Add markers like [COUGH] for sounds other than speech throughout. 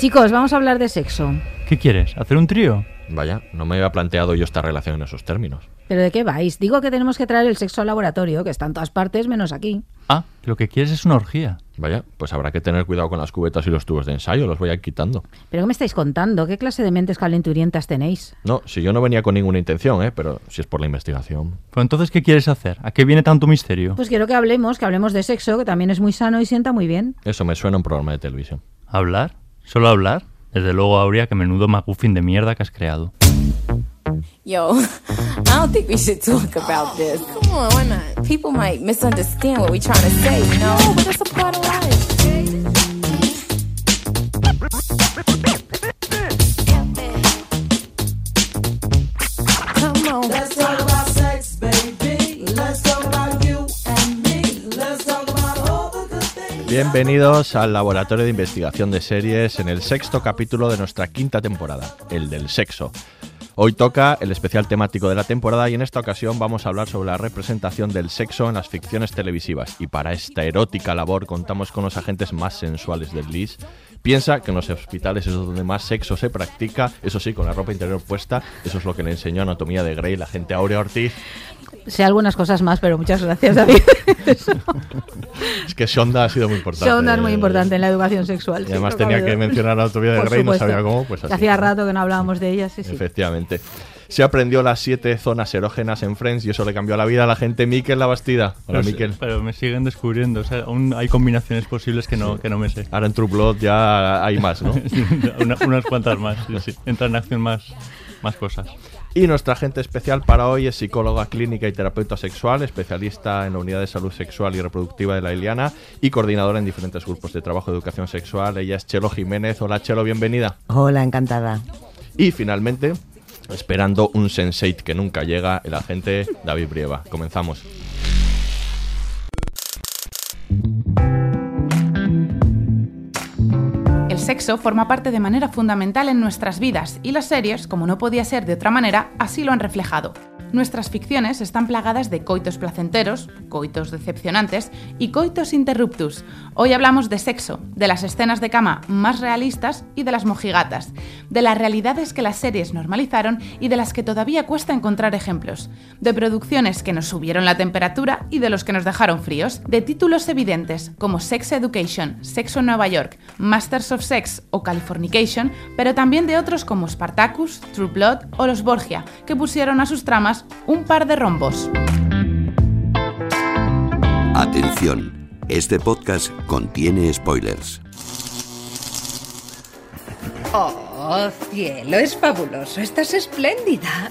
Chicos, vamos a hablar de sexo. ¿Qué quieres? ¿Hacer un trío? Vaya, no me había planteado yo esta relación en esos términos. ¿Pero de qué vais? Digo que tenemos que traer el sexo al laboratorio, que está en todas partes menos aquí. Ah, lo que quieres es una orgía. Vaya, pues habrá que tener cuidado con las cubetas y los tubos de ensayo, los voy a ir quitando. ¿Pero qué me estáis contando? ¿Qué clase de mentes calenturientas tenéis? No, si yo no venía con ninguna intención, ¿eh? Pero si es por la investigación. Pero entonces, ¿qué quieres hacer? ¿A qué viene tanto misterio? Pues quiero que hablemos, que hablemos de sexo, que también es muy sano y sienta muy bien. Eso me suena a un programa de televisión. ¿Hablar? ¿Solo hablar? Desde luego, Aurea, que menudo McGuffin de mierda que has creado. Yo, I don't think we should talk about [GASPS] this. Come on, why not? People might misunderstand what we're trying to say, you know? but that's a part of life. Come on. Let's talk about Bienvenidos al Laboratorio de Investigación de Series en el sexto capítulo de nuestra quinta temporada, el del sexo. Hoy toca el especial temático de la temporada y en esta ocasión vamos a hablar sobre la representación del sexo en las ficciones televisivas. Y para esta erótica labor contamos con los agentes más sensuales del LIS. Piensa que en los hospitales es donde más sexo se practica, eso sí, con la ropa interior puesta. Eso es lo que le enseñó Anatomía de Grey la gente Aurea Ortiz. Sé algunas cosas más, pero muchas gracias, David. [LAUGHS] Es que Shonda ha sido muy importante. Sonda es muy importante en la educación sexual. Y sí, además tenía que mencionar Anatomía de Por Grey, no sabía cómo, pues así. Hacía rato que no hablábamos de ella, sí, sí. Efectivamente. Se aprendió las siete zonas erógenas en Friends y eso le cambió la vida a la gente. Miquel La Bastida. Hola, Pero, Miquel. pero me siguen descubriendo. O sea, aún hay combinaciones posibles que no, que no me sé. Ahora en True Blood ya hay más, ¿no? [LAUGHS] Una- unas cuantas más. sí, sí. Entran en acción más, más cosas. Y nuestra agente especial para hoy es psicóloga clínica y terapeuta sexual, especialista en la unidad de salud sexual y reproductiva de la Iliana y coordinadora en diferentes grupos de trabajo de educación sexual. Ella es Chelo Jiménez. Hola Chelo, bienvenida. Hola, encantada. Y finalmente, esperando un sensei que nunca llega, el agente David Brieva. Comenzamos. Sexo forma parte de manera fundamental en nuestras vidas y las series, como no podía ser de otra manera, así lo han reflejado. Nuestras ficciones están plagadas de coitos placenteros, coitos decepcionantes y coitos interruptus. Hoy hablamos de sexo, de las escenas de cama más realistas y de las mojigatas, de las realidades que las series normalizaron y de las que todavía cuesta encontrar ejemplos, de producciones que nos subieron la temperatura y de los que nos dejaron fríos, de títulos evidentes como Sex Education, Sexo en Nueva York, Masters of Sex o Californication, pero también de otros como Spartacus, True Blood o Los Borgia, que pusieron a sus tramas un par de rombos. Atención, este podcast contiene spoilers. Oh, cielo, es fabuloso. Estás espléndida.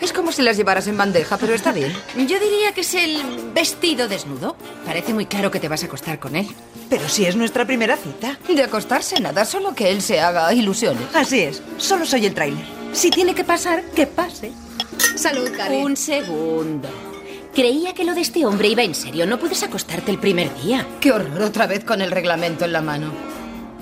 Es como si las llevaras en bandeja, pero está bien. [LAUGHS] Yo diría que es el vestido desnudo. Parece muy claro que te vas a acostar con él. Pero si es nuestra primera cita. De acostarse nada, solo que él se haga ilusiones. Así es. Solo soy el tráiler. Si tiene que pasar, que pase. Salud, Karen. Un segundo. Creía que lo de este hombre iba en serio. No puedes acostarte el primer día. Qué horror otra vez con el reglamento en la mano.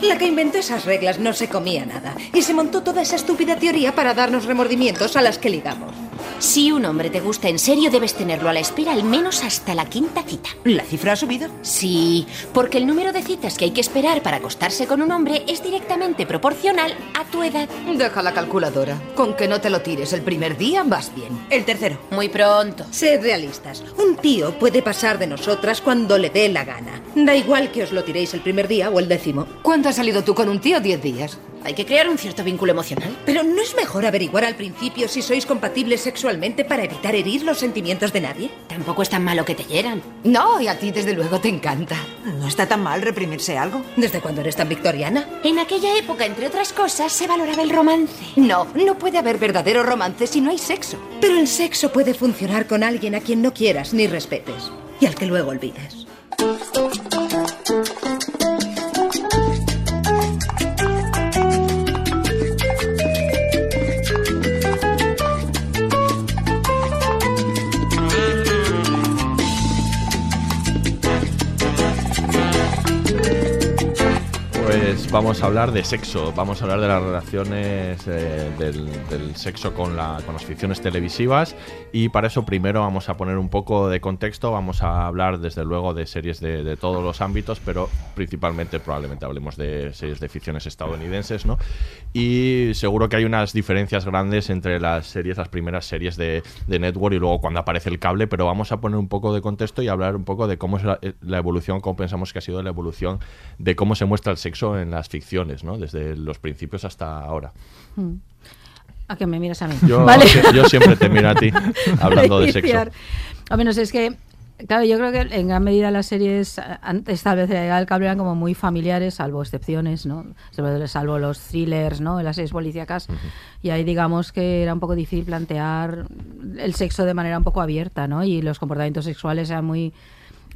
La que inventó esas reglas no se comía nada. Y se montó toda esa estúpida teoría para darnos remordimientos a las que ligamos. Si un hombre te gusta en serio, debes tenerlo a la espera al menos hasta la quinta cita. ¿La cifra ha subido? Sí, porque el número de citas que hay que esperar para acostarse con un hombre es directamente proporcional a tu edad. Deja la calculadora. Con que no te lo tires el primer día, vas bien. El tercero. Muy pronto. Sed realistas. Un tío puede pasar de nosotras cuando le dé la gana. Da igual que os lo tiréis el primer día o el décimo. ¿Cuánto has salido tú con un tío? Diez días. Hay que crear un cierto vínculo emocional. Pero ¿no es mejor averiguar al principio si sois compatibles sexualmente para evitar herir los sentimientos de nadie? Tampoco es tan malo que te hieran. No, y a ti desde luego te encanta. ¿No está tan mal reprimirse algo? ¿Desde cuándo eres tan victoriana? En aquella época, entre otras cosas, se valoraba el romance. No, no puede haber verdadero romance si no hay sexo. Pero el sexo puede funcionar con alguien a quien no quieras ni respetes y al que luego olvides. Vamos a hablar de sexo, vamos a hablar de las relaciones eh, del, sexo con, la, con las ficciones televisivas y para eso primero vamos a poner un poco de contexto, vamos a hablar desde luego de series de, de todos los ámbitos, pero principalmente probablemente hablemos de series de ficciones estadounidenses, ¿no? Y seguro que hay unas diferencias grandes entre las series, las primeras series de, de Network y luego cuando aparece el cable, pero vamos a poner un poco de contexto y hablar un poco de cómo es la, la evolución, cómo pensamos que ha sido la evolución de cómo se muestra el sexo en las ficciones, ¿no? Desde los principios hasta ahora. Mm. ¿A que me miras a mí? Yo, Vale. yo siempre te miro a ti [LAUGHS] hablando de sexo. A menos es que, claro, yo creo que en gran medida las series antes tal vez de la llegada del cable eran como muy familiares, salvo excepciones, ¿no? Salvo los thrillers, ¿no? Las series policíacas. Y ahí digamos que era un poco difícil plantear el sexo de manera un poco abierta, ¿no? Y los comportamientos sexuales eran muy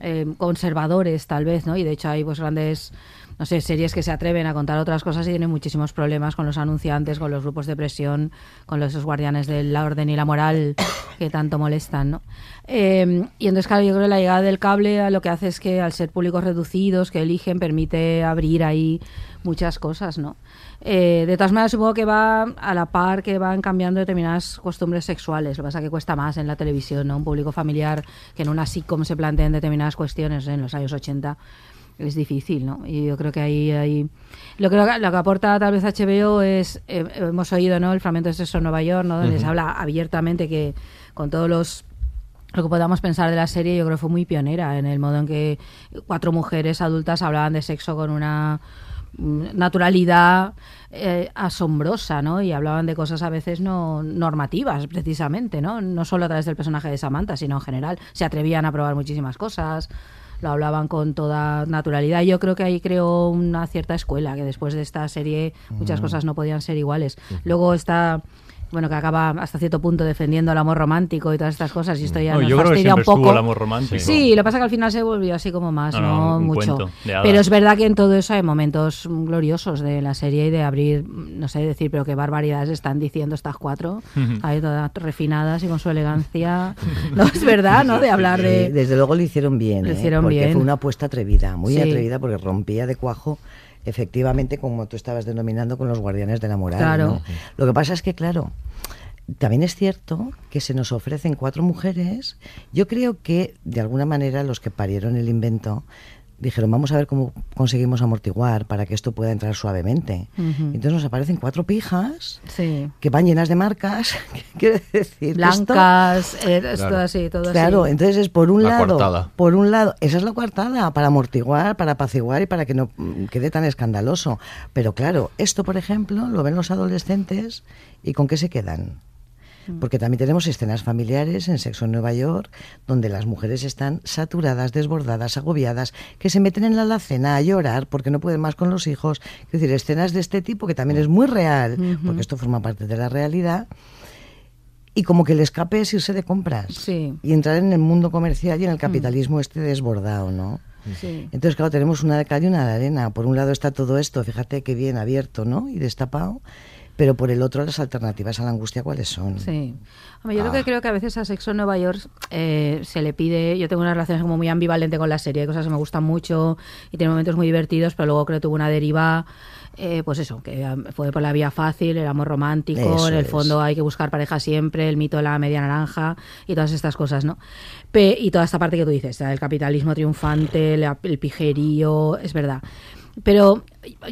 eh, conservadores, tal vez, ¿no? Y de hecho hay pues grandes no sé, series que se atreven a contar otras cosas y tienen muchísimos problemas con los anunciantes, con los grupos de presión, con los esos guardianes de la orden y la moral [COUGHS] que tanto molestan, ¿no? Eh, y entonces, claro, yo creo que la llegada del cable lo que hace es que al ser públicos reducidos que eligen, permite abrir ahí muchas cosas, ¿no? Eh, de todas maneras, supongo que va a la par que van cambiando determinadas costumbres sexuales. Lo que pasa es que cuesta más en la televisión, ¿no? Un público familiar que en una sitcom se planteen determinadas cuestiones en los años 80 es difícil, ¿no? Y yo creo que ahí, ahí lo que lo que aporta tal vez HBO es eh, hemos oído, ¿no? El fragmento de sexo en Nueva York, ¿no? Donde se habla abiertamente que con todos los lo que podamos pensar de la serie, yo creo que fue muy pionera en el modo en que cuatro mujeres adultas hablaban de sexo con una naturalidad eh, asombrosa, ¿no? Y hablaban de cosas a veces no normativas, precisamente, ¿no? No solo a través del personaje de Samantha, sino en general. Se atrevían a probar muchísimas cosas, lo hablaban con toda naturalidad. Yo creo que ahí creó una cierta escuela, que después de esta serie muchas Mm. cosas no podían ser iguales. Luego está bueno, que acaba hasta cierto punto defendiendo el amor romántico y todas estas cosas, y esto ya No, nos yo creo que un poco. el amor romántico. Sí, lo que pasa es que al final se volvió así como más, No, no, no, un mucho. Pero es verdad que en todo eso hay momentos gloriosos de la serie y de abrir, no sé decir, pero qué barbaridades están diciendo estas cuatro, ahí todas refinadas y con su elegancia. [LAUGHS] No es verdad, ¿no? De hablar Eh, de... Desde luego lo hicieron bien, Lo ¿eh? hicieron porque bien. fue una apuesta atrevida, muy Sí. atrevida, porque rompía de cuajo, efectivamente, como tú estabas denominando, con los guardianes de la moral. Claro. ¿no? Lo que pasa es que, claro, también es cierto que se nos ofrecen cuatro mujeres. Yo creo que, de alguna manera, los que parieron el invento dijeron, vamos a ver cómo conseguimos amortiguar para que esto pueda entrar suavemente. Ujú. Entonces nos aparecen cuatro pijas Sí. que van llenas de marcas. [LAUGHS] Quiero decir, que esto- Blancas, eh, esto Claro. así, todo Claro, así. entonces es por un La lado, coartada. por un lado, esa es la coartada para amortiguar, para apaciguar y para que no mm, quede tan escandaloso. Pero claro, esto por ejemplo lo ven los adolescentes y con qué se quedan. Porque también tenemos escenas familiares en Sexo en Nueva York donde las mujeres están saturadas, desbordadas, agobiadas, que se meten en la alacena a llorar porque no pueden más con los hijos. Es decir, escenas de este tipo que también es muy real, porque esto forma parte de la realidad. Y como que el escape es irse de compras Sí. y entrar en el mundo comercial y en el capitalismo este desbordado, ¿no? Sí. Entonces, claro, tenemos una de cal y una de arena. Por un lado está todo esto, fíjate qué bien abierto, ¿no? Y destapado. Pero por el otro las alternativas a la angustia cuáles son. Sí. Hombre, yo lo que Ah. creo que a veces a Sexo en Nueva York eh, se le pide. Yo tengo una relación como muy ambivalente con la serie, hay cosas que me gustan mucho y tiene momentos muy divertidos, pero luego creo que tuvo una deriva. eh, pues eso, que um, fue por la vía fácil, el amor romántico, Eso en el es. fondo hay que buscar pareja siempre, el mito de la media naranja y todas estas cosas, ¿no? Pe- y toda esta parte que tú dices, el capitalismo triunfante, la- el pijerío, es verdad. Pero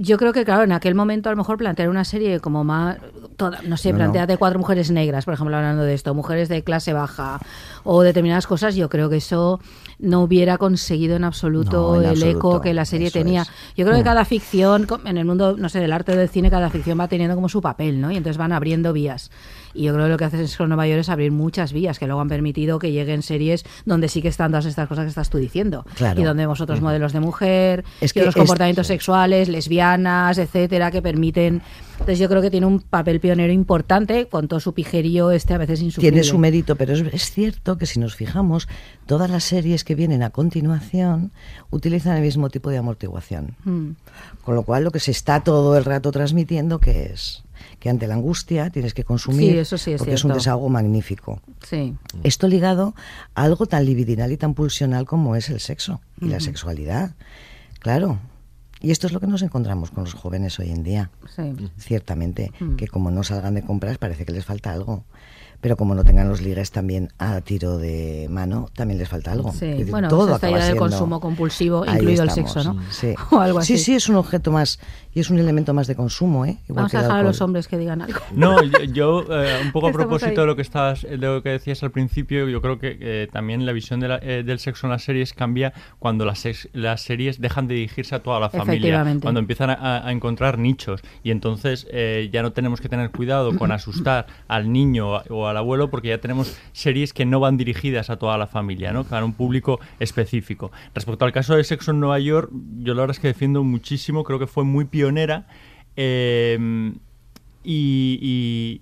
yo creo que, claro, en aquel momento a lo mejor plantear una serie como más, toda, no sé, No, no. planteate cuatro mujeres negras, por ejemplo, hablando de esto, mujeres de clase baja o determinadas cosas, yo creo que eso no hubiera conseguido en absoluto No, en el absoluto, eco que la serie tenía. es. Yo creo que Mm. cada ficción, en el mundo, no sé, del arte o del cine, cada ficción va teniendo como su papel, ¿no? Y entonces van abriendo vías. Y yo creo que lo que hace con Nueva York es abrir muchas vías que luego han permitido que lleguen series donde sí que están todas estas cosas que estás tú diciendo. Claro. Y donde vemos otros modelos de mujer, Es es- comportamientos sexuales, lesbianas, etcétera, que permiten. Entonces yo creo que tiene un papel pionero importante con todo su pijerío este a veces insufrible. Tiene su mérito, pero es, es cierto que si nos fijamos, todas las series que vienen a continuación utilizan el mismo tipo de amortiguación. Mm. Con lo cual lo que se está todo el rato transmitiendo que es que ante la angustia tienes que consumir Sí, eso sí es porque es un desahogo magnífico. Sí. Esto ligado a algo tan libidinal y tan pulsional como es el sexo y la sexualidad. Claro. Y esto es lo que nos encontramos con los jóvenes hoy en día. Sí. Ciertamente, Mm. que como no salgan de compras parece que les falta algo. Pero como no tengan los ligues también a tiro de mano, también les falta algo. Sí, decir, bueno, todo es esta idea del consumo compulsivo, incluido el sexo, ¿no? Sí. [LAUGHS] O algo sí, así. sí, es un objeto más y es un elemento más de consumo, ¿eh? Igual Vamos que a dejar a los hombres que digan algo. [LAUGHS] No, yo, yo, eh, un poco a propósito ahí. de lo que estás, de lo que decías al principio, yo creo que eh, también la visión de la- eh, del sexo en las series cambia cuando las, sex- las series dejan de dirigirse a toda la familia, cuando empiezan a, a encontrar nichos y entonces eh, ya no tenemos que tener cuidado con [CLEARS THROAT] asustar al niño o al abuelo porque ya tenemos series que no van dirigidas a toda la familia, ¿no? Para un público específico. Respecto al caso de Sexo en Nueva York, yo la verdad es que defiendo muchísimo, creo que fue muy pionera. eh, y,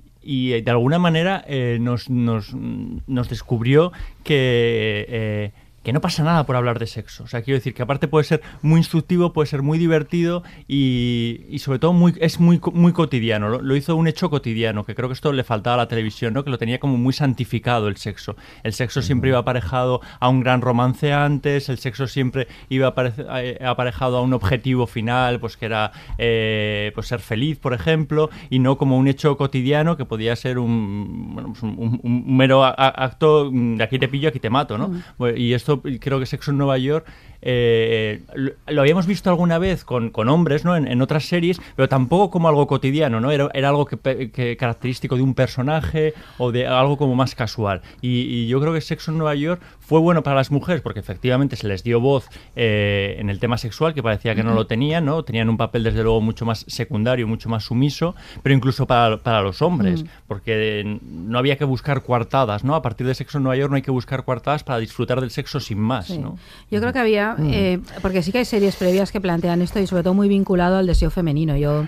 de alguna manera eh, nos, nos, nos descubrió que, eh, que no pasa nada por hablar de sexo. O sea, quiero decir que aparte puede ser muy instructivo, puede ser muy divertido y, y sobre todo muy, es muy, muy cotidiano. Lo, lo hizo un hecho cotidiano, que creo que esto le faltaba a la televisión, ¿no? que lo tenía como muy santificado el sexo. El sexo siempre iba aparejado a un gran romance antes, el sexo siempre iba eh, aparejado a un objetivo final, pues que era eh, pues ser feliz, por ejemplo, y no como un hecho cotidiano que podía ser un, bueno, pues un, un- un mero acto mm, de aquí te pillo, aquí te mato, ¿no? Bueno, Y esto creo que Sexo en Nueva York eh, lo, lo habíamos visto alguna vez con, con hombres, ¿no? En, en otras series, pero tampoco como algo cotidiano, ¿no? Era, era algo que, que característico de un personaje o de algo como más casual. Y, y yo creo que Sexo en Nueva York fue bueno para las mujeres porque efectivamente se les dio voz eh, en el tema sexual, que parecía que no lo tenían, ¿no? Tenían un papel desde luego mucho más secundario, mucho más sumiso, pero incluso para, para los hombres, Mm. porque no había que buscar coartadas, ¿no? A partir de Sexo en Nueva York no hay que buscar coartadas para disfrutar del sexo sin más, Sí. ¿no? Yo creo que había, Mm. eh, porque sí que hay series previas que plantean esto y sobre todo muy vinculado al deseo femenino. Yo,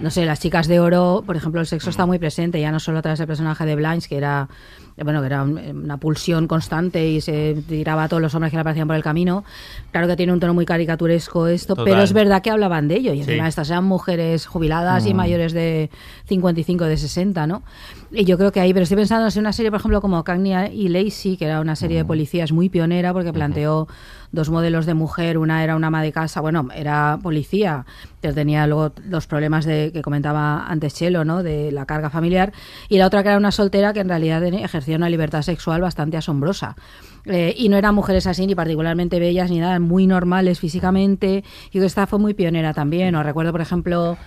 no sé, las chicas de oro, por ejemplo, el sexo está muy presente, ya no solo a través del personaje de Blanche, que era, eh, bueno, que era un- una pulsión constante y se tiraba a todos los hombres que le aparecían por el camino. Claro que tiene un tono muy caricaturesco esto, Total. pero es verdad que hablaban de ello. Y encima Sí. estas eran mujeres jubiladas y Mm. mayores de 55, de 60, ¿no? Y yo creo que ahí, pero estoy pensando en una serie, por ejemplo, como Cagnia y Lacey, que era una serie de policías muy pionera porque planteó dos modelos de mujer. Una era una ama de casa, bueno, era policía, pero tenía luego los problemas de que comentaba antes Chelo, ¿no? De la carga familiar. Y la otra que era una soltera que en realidad ejercía una libertad sexual bastante asombrosa. Eh, y no eran mujeres así, ni particularmente bellas, ni nada, muy normales físicamente. Y creo que esta fue muy pionera también. O recuerdo, por ejemplo,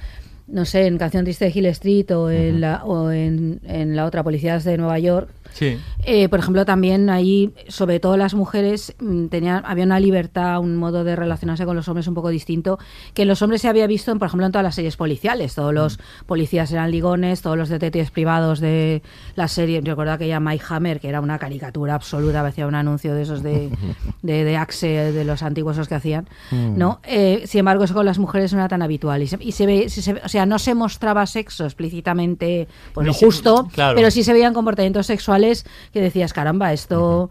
no sé, en Canción Triste de Hill Street o en, la, o en, en la otra Policías de Nueva York. Sí. Eh, por ejemplo, también ahí, sobre todo las mujeres, mm, tenían, había una libertad, un modo de relacionarse con los hombres un poco distinto, que en los hombres se había visto, por ejemplo, en todas las series policiales. Todos los policías eran ligones, todos los detectives privados de la serie. Recuerdo aquella Mike Hammer, que era una caricatura absoluta, parecía un anuncio de esos de, [LAUGHS] de, de Axe, de los antiguos esos que hacían. Mm. ¿no? Eh, sin embargo, eso con las mujeres no era tan habitual. Y se, y se ve, se- o sea, no se mostraba sexo explícitamente, pues se- justo, claro. pero sí se veían comportamientos sexuales que decías, caramba, esto...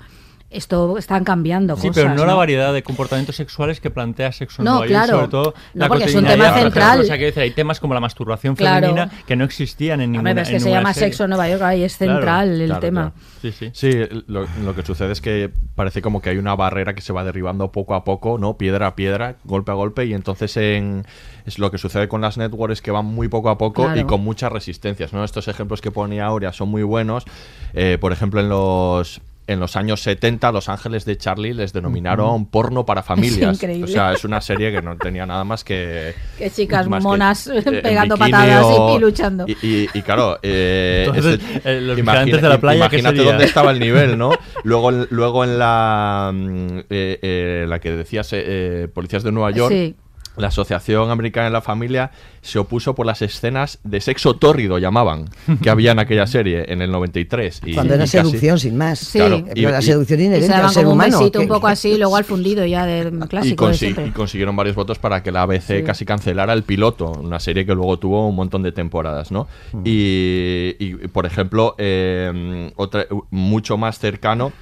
esto están cambiando sí, cosas. pero no, la variedad de comportamientos sexuales que plantea Sexo en No, Nueva York, claro. sobre todo No, la porque es un tema central. O sea, quiero decir, hay temas como la masturbación Claro. femenina que no existían en ninguna Hombre, pero es que se llama serie. Sexo en Nueva York, ahí es Claro, central el Claro, tema. claro. Sí, lo, lo que sucede es que parece como que hay una barrera que se va derribando poco a poco, ¿no? Piedra a piedra, golpe a golpe, y entonces en, es lo que sucede con las networks que van muy poco a poco Claro. y con muchas resistencias, ¿no? Estos ejemplos que ponía Aurea son muy buenos. Eh, por ejemplo, en los en los años 70, Los Ángeles de Charlie les denominaron porno para familias. increíble. O sea, es una serie que no tenía nada más que... [LAUGHS] Que chicas que, monas eh, [LAUGHS] pegando patadas y- o- y, luchando. Y, y- y claro, eh, Entonces, este- eh, los imagina- vigilantes de la playa, ¿qué imagínate dónde estaba el nivel, ¿no? [LAUGHS] Luego, en- luego en la, mm, eh, eh, la que decías, eh, eh, Policías de Nueva York, Sí. La Asociación Americana de la Familia se opuso por las escenas de sexo tórrido, llamaban, que había en aquella serie en el 93. Y, Cuando era y casi- seducción, sin más. Sí. Claro, Pero la y- seducción Y inherente se al ser como un humano. besito un poco así, luego al fundido ya del y, clásico consi- y consiguieron varios votos para que la ABC casi cancelara el piloto, una serie que luego tuvo un montón de temporadas, ¿no? Y, y, por ejemplo, eh, otra, mucho más cercano,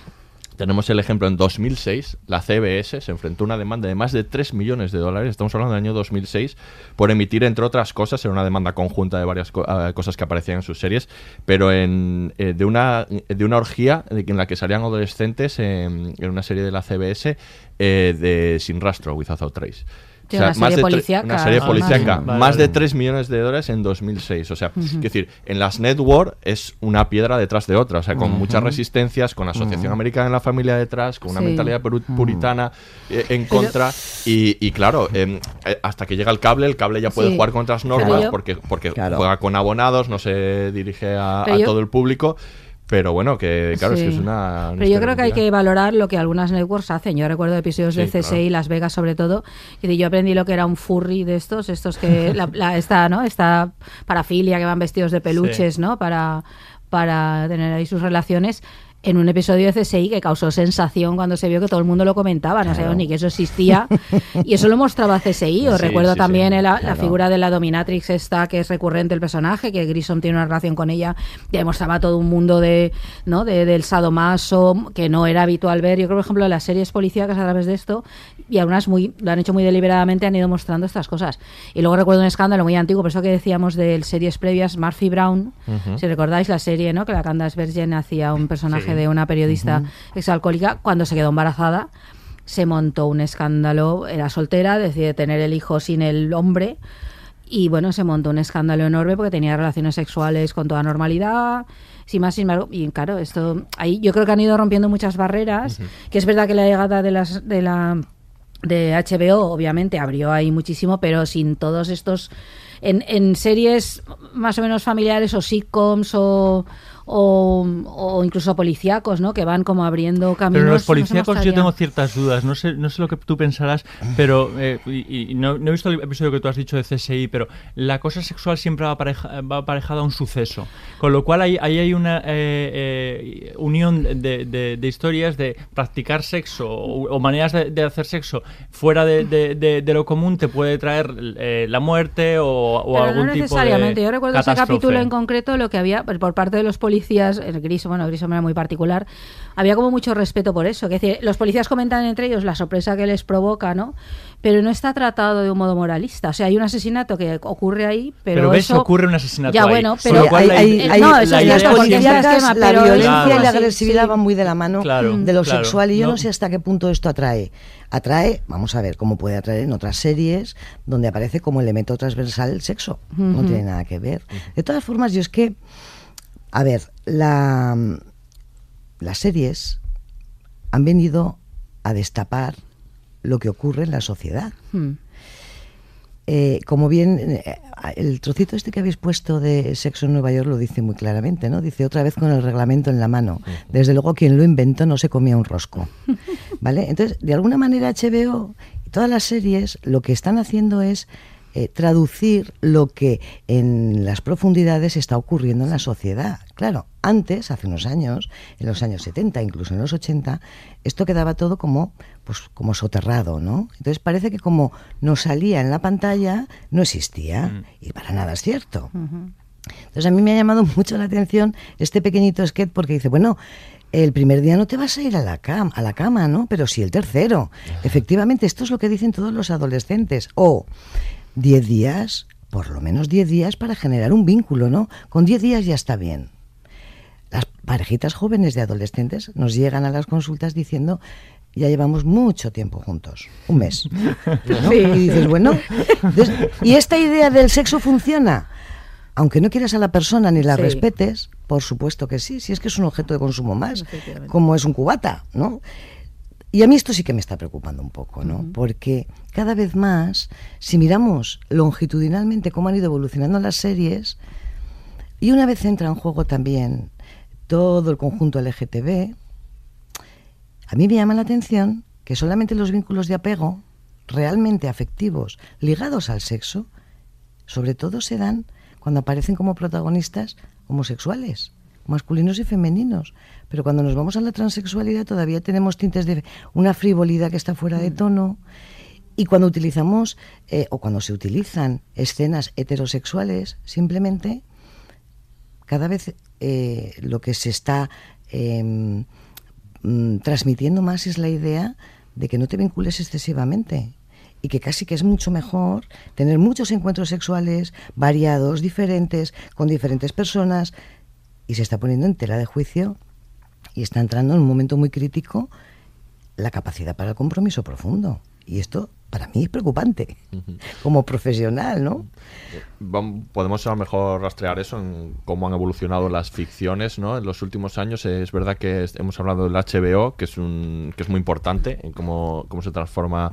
tenemos el ejemplo en 2006, la CBS se enfrentó a una demanda de más de 3 millones de dólares, estamos hablando del año 2006, por emitir, entre otras cosas, era una demanda conjunta de varias eh, cosas que aparecían en sus series, pero en, eh, de, una, orgía en la que salían adolescentes en, una serie de la CBS eh, de Sin Rastro, Without a Una serie de tre- policíaca, Una serie policíaca. Vale, más vale. de 3 millones de dólares en 2006. O sea, Ujú. es decir, en las network es una piedra detrás de otra. O sea, con muchas resistencias, con la Asociación. Americana en la Familia detrás, con una Sí. mentalidad puritana eh, en contra. Y, y claro, em, eh, hasta que llega el cable, el cable ya puede Sí. jugar con otras normas porque, porque Claro. juega con abonados, no se dirige a, todo el público. Pero bueno, que claro, es que es una. una Pero yo creo que hay que valorar lo que algunas networks hacen. Yo recuerdo episodios de CSI, claro. Las Vegas sobre todo, y yo aprendí lo que era un furry de estos, estos que [LAUGHS] la, la- esta, ¿no? Esta parafilia que van vestidos de peluches, ¿no? Para, para tener ahí sus relaciones. En un episodio de CSI que causó sensación cuando se vio que todo el mundo lo comentaba, no Claro. sabíamos ni que eso existía. [LAUGHS] y eso lo mostraba CSI. Os Sí, recuerdo sí, también sí, la claro. figura de la dominatrix esta que es recurrente el personaje, que Grissom tiene una relación con ella, y demostraba todo un mundo de, ¿no? de, del sadomaso que no era habitual ver. Yo creo, por ejemplo, las series policíacas a través de esto, y algunas muy, lo han hecho muy deliberadamente, han ido mostrando estas cosas. Y luego recuerdo un escándalo muy antiguo, por eso que decíamos de series previas, Murphy Brown, si recordáis la serie, ¿no? que la Candace Bergen hacía un personaje Sí. de una periodista exalcohólica, cuando se quedó embarazada, se montó un escándalo, era soltera, decide tener el hijo sin el hombre, y bueno, se montó un escándalo enorme porque tenía relaciones sexuales con toda normalidad, sin más, sin embargo, y claro, esto, ahí yo creo que han ido rompiendo muchas barreras, que es verdad que la llegada de las, de la de HBO obviamente abrió ahí muchísimo, pero sin todos estos en, en series más o menos familiares o sitcoms o, o, o incluso policíacos, ¿no? Que van como abriendo caminos. Pero los no policíacos yo tengo ciertas dudas. No sé, no sé lo que tú pensarás, pero eh, y, y no, no he visto el episodio que tú has dicho de CSI, pero la cosa sexual siempre va, apareja- va aparejada a un suceso. Con lo cual ahí, ahí hay una eh, eh, unión de, de- de historias de practicar sexo o, o maneras de, de hacer sexo fuera de, lo común te puede traer eh, la muerte o, algún no tipo necesariamente. de Yo recuerdo ese capítulo en concreto, lo que había por por parte de los policías, el Grissom, bueno, Grissom era muy particular, había como mucho respeto por eso. Que es decir, los policías comentan entre ellos la sorpresa que les provoca, ¿no? Pero no está tratado de un modo moralista. O sea, hay un asesinato que ocurre ahí, pero, Pero ves, eso... ocurre un asesinato Ya, ahí. bueno, pero... la- la- no, la eso porque es la pero violencia y la agresividad sí. van muy de la mano Claro, de lo claro. sexual y yo no. No. sé hasta qué punto esto atrae. Atrae, vamos a ver, cómo puede atraer en otras series donde aparece como elemento transversal el sexo. No tiene nada que ver. De todas formas, yo es que, a ver, la, las series han venido a destapar lo que ocurre en la sociedad. Hmm. Eh, como bien, eh, el trocito este que habéis puesto de Sexo en Nueva York lo dice muy claramente, ¿no? Dice otra vez con el reglamento en la mano. Desde luego quien lo inventó no se comía un rosco, ¿vale? Entonces, de alguna manera HBO y todas las series lo que están haciendo es eh, traducir lo que en las profundidades está ocurriendo en la sociedad. Claro, antes, hace unos años, en los años 70, incluso en los 80, esto quedaba todo como, pues, como soterrado, ¿no? Entonces parece que como no salía en la pantalla, no existía. Y para nada es cierto. Entonces a mí me ha llamado [LAUGHS] mucho la atención este pequeñito sketch porque dice, bueno, el primer día no te vas a ir a la cama, a la cama, ¿no? Pero sí el tercero. Efectivamente, esto es lo que dicen todos los adolescentes. O 10 días, por lo menos 10 días para generar un vínculo, ¿no? Con 10 días ya está bien. Las parejitas jóvenes de adolescentes nos llegan a las consultas diciendo ya llevamos mucho tiempo juntos, un mes. [LAUGHS] ¿no? Y dices, bueno, ¿y esta idea del sexo funciona? Aunque no quieras a la persona ni la Sí. respetes, por supuesto que sí, si es que es un objeto de consumo más, como es un cubata, ¿no? Y a mí esto sí que me está preocupando un poco, ¿no? Porque cada vez más, si miramos longitudinalmente cómo han ido evolucionando las series, y una vez entra en juego también todo el conjunto LGTB, a mí me llama la atención que solamente los vínculos de apego realmente afectivos ligados al sexo, sobre todo se dan cuando aparecen como protagonistas homosexuales, masculinos y femeninos. Pero cuando nos vamos a la transexualidad todavía tenemos tintes de una frivolidad que está fuera de tono. Y cuando utilizamos, eh, o cuando se utilizan escenas heterosexuales, simplemente cada vez eh, lo que se está em, mm, transmitiendo más es la idea de que no te vincules excesivamente y que casi que es mucho mejor tener muchos encuentros sexuales variados, diferentes, con diferentes personas y se está poniendo en tela de juicio y está entrando en un momento muy crítico la capacidad para el compromiso profundo. Y esto para mí es preocupante como profesional, ¿no? Podemos a lo mejor rastrear eso en cómo han evolucionado las ficciones, ¿no? En los últimos años es verdad que hemos hablado del HBO, que es un que es muy importante en cómo, cómo se transforma,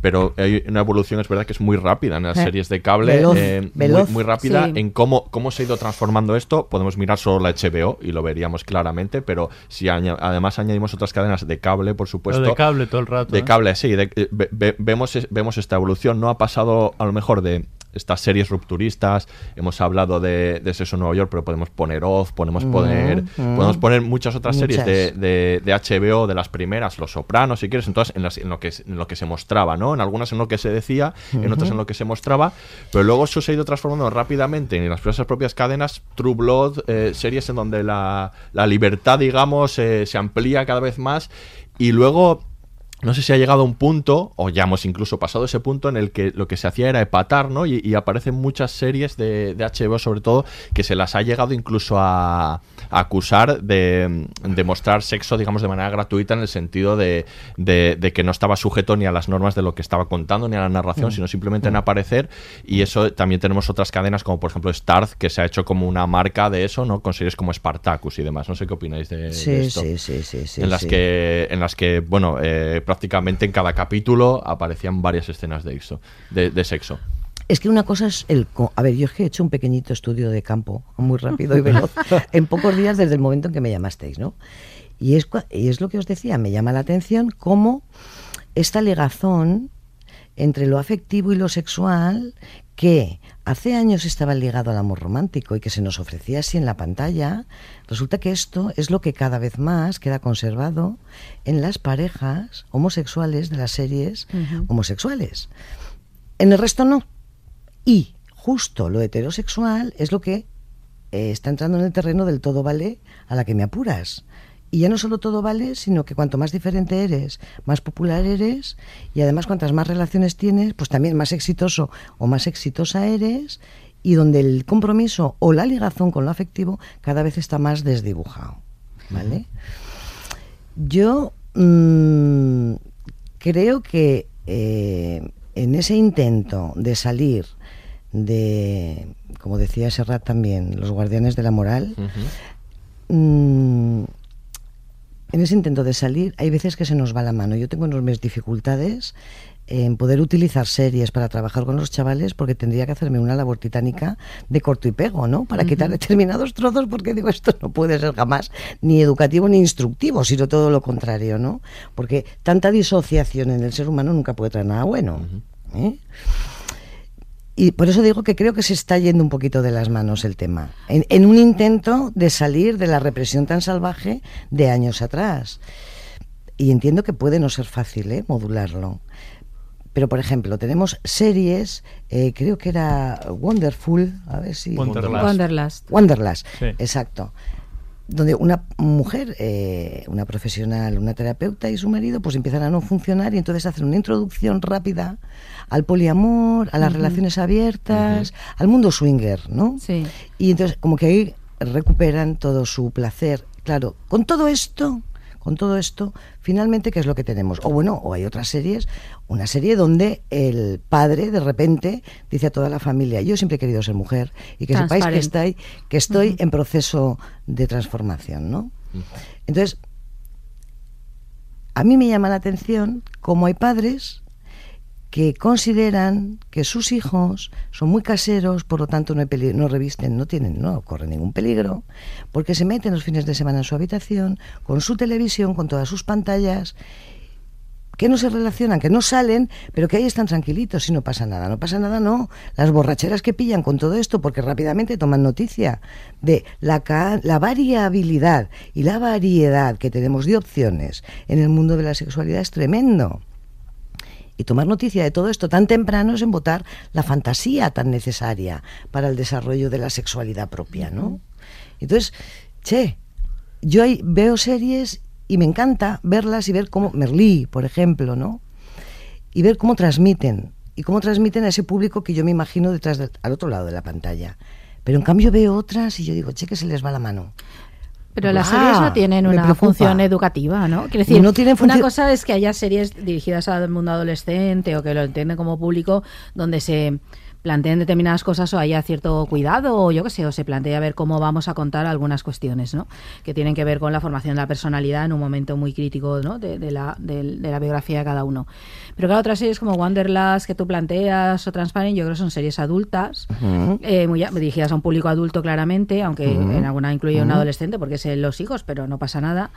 pero hay una evolución es verdad que es muy rápida en las Eh, series de cable, veloz, eh, muy- veloz. muy, rápida Sí. en cómo cómo se ha ido transformando esto. Podemos mirar solo la HBO y lo veríamos claramente, pero si además añadimos otras cadenas de cable, por supuesto, de cable todo el rato. de ¿eh? cable, sí. de- ve- ve- vemos, vemos esta evolución. No ha pasado a lo mejor de estas series rupturistas. Hemos hablado de, de Sexo Nueva York, pero podemos poner Oz, podemos Mm, poner, mm. podemos poner muchas otras series de, de- de HBO, de las primeras, Los Sopranos, si quieres, entonces en, las- en lo que, en lo que se mostraba, ¿no? En algunas en lo que se decía, en otras en lo que se mostraba, pero luego eso se ha ido transformando rápidamente en las propias cadenas, True Blood, eh, series en donde la, la libertad, digamos, eh, se amplía cada vez más y luego no sé si ha llegado a un punto, o ya hemos incluso pasado ese punto, en el que lo que se hacía era epatar, ¿no? Y, y aparecen muchas series de, de HBO, sobre todo, que se las ha llegado incluso a, a acusar de, de mostrar sexo, digamos, de manera gratuita, en el sentido de, de- de que no estaba sujeto ni a las normas de lo que estaba contando, ni a la narración, Mm. sino simplemente en aparecer. Y eso también tenemos otras cadenas, como por ejemplo Starz, que se ha hecho como una marca de eso, ¿no? Con series como Spartacus y demás. No sé qué opináis de, de Sí, esto. sí, sí, sí, sí, en las sí. que en las que bueno eh, prácticamente en cada capítulo aparecían varias escenas de sexo de, de sexo Es que una cosa es el... co- A ver, yo es que he hecho un pequeñito estudio de campo, muy rápido y veloz, [LAUGHS] en pocos días desde el momento en que me llamasteis, ¿no? Y es, y es lo que os decía, me llama la atención cómo esta ligazón entre lo afectivo y lo sexual, que hace años estaba ligado al amor romántico y que se nos ofrecía así en la pantalla, resulta que esto es lo que cada vez más queda conservado en las parejas homosexuales de las series homosexuales. En el resto no. Y justo lo heterosexual es lo que eh, está entrando en el terreno del todo vale a la que me apuras. Y ya no solo todo vale, sino que cuanto más diferente eres, más popular eres, y además cuantas más relaciones tienes, pues también más exitoso o más exitosa eres, y donde el compromiso o la ligazón con lo afectivo cada vez está más desdibujado. ¿Vale? Yo mm, creo que eh, en ese intento de salir de, como decía Serrat también, los guardianes de la moral, mm, en ese intento de salir hay veces que se nos va la mano. Yo tengo enormes dificultades en poder utilizar series para trabajar con los chavales porque tendría que hacerme una labor titánica de corto y pego, ¿no? Para quitar determinados trozos porque digo, esto no puede ser jamás ni educativo ni instructivo, sino todo lo contrario, ¿no? Porque tanta disociación en el ser humano nunca puede traer nada bueno. ¿eh? Y por eso digo que creo que se está yendo un poquito de las manos el tema, en, en un intento de salir de la represión tan salvaje de años atrás. Y entiendo que puede no ser fácil ¿eh? modularlo. Pero, por ejemplo, tenemos series, eh, creo que era Wonderful, a ver si... Wonderlust. Wonderlust. Wonderlust, Sí. exacto. donde una mujer, eh, una profesional, una terapeuta y su marido, pues empiezan a no funcionar y entonces hacen una introducción rápida al poliamor, a las relaciones abiertas, al mundo swinger, ¿no? Sí. Y entonces como que ahí recuperan todo su placer. Claro, con todo esto, con todo esto, finalmente, ¿qué es lo que tenemos? O bueno, o hay otras series, una serie donde el padre de repente dice a toda la familia, yo siempre he querido ser mujer y que sepáis que estoy, que estoy en proceso de transformación, ¿no? Entonces, a mí me llama la atención cómo hay padres que consideran que sus hijos son muy caseros, por lo tanto no, hay no revisten, no tienen, no corren ningún peligro, porque se meten los fines de semana en su habitación, con su televisión, con todas sus pantallas, que no se relacionan, que no salen, pero que ahí están tranquilitos y no pasa nada. No pasa nada, no. Las borracheras que pillan con todo esto, porque rápidamente toman noticia de la, la variabilidad y la variedad que tenemos de opciones en el mundo de la sexualidad es tremendo. Y tomar noticia de todo esto tan temprano es embotar la fantasía tan necesaria para el desarrollo de la sexualidad propia, ¿no? Entonces, che, yo ahí veo series y me encanta verlas y ver cómo Merlí, por ejemplo, ¿no? Y ver cómo transmiten y cómo transmiten a ese público que yo me imagino detrás del, al otro lado de la pantalla. Pero en cambio veo otras y yo digo, che, que se les va la mano. Pero las Ah, series no tienen una función educativa, ¿no? Quiero decir, No tienen una cosa es que haya series dirigidas al mundo adolescente o que lo entienden como público donde se planteen determinadas cosas o haya cierto cuidado o yo qué sé, o se plantea ver cómo vamos a contar algunas cuestiones, ¿no? Que tienen que ver con la formación de la personalidad en un momento muy crítico, ¿no? De, de la, del- de la biografía de cada uno. Pero claro, otras series como Wanderlust que tú planteas o Transparent, yo creo que son series adultas, Ujú. eh, muy dirigidas a un público adulto claramente, aunque en alguna incluye un adolescente porque es en los hijos, pero no pasa nada.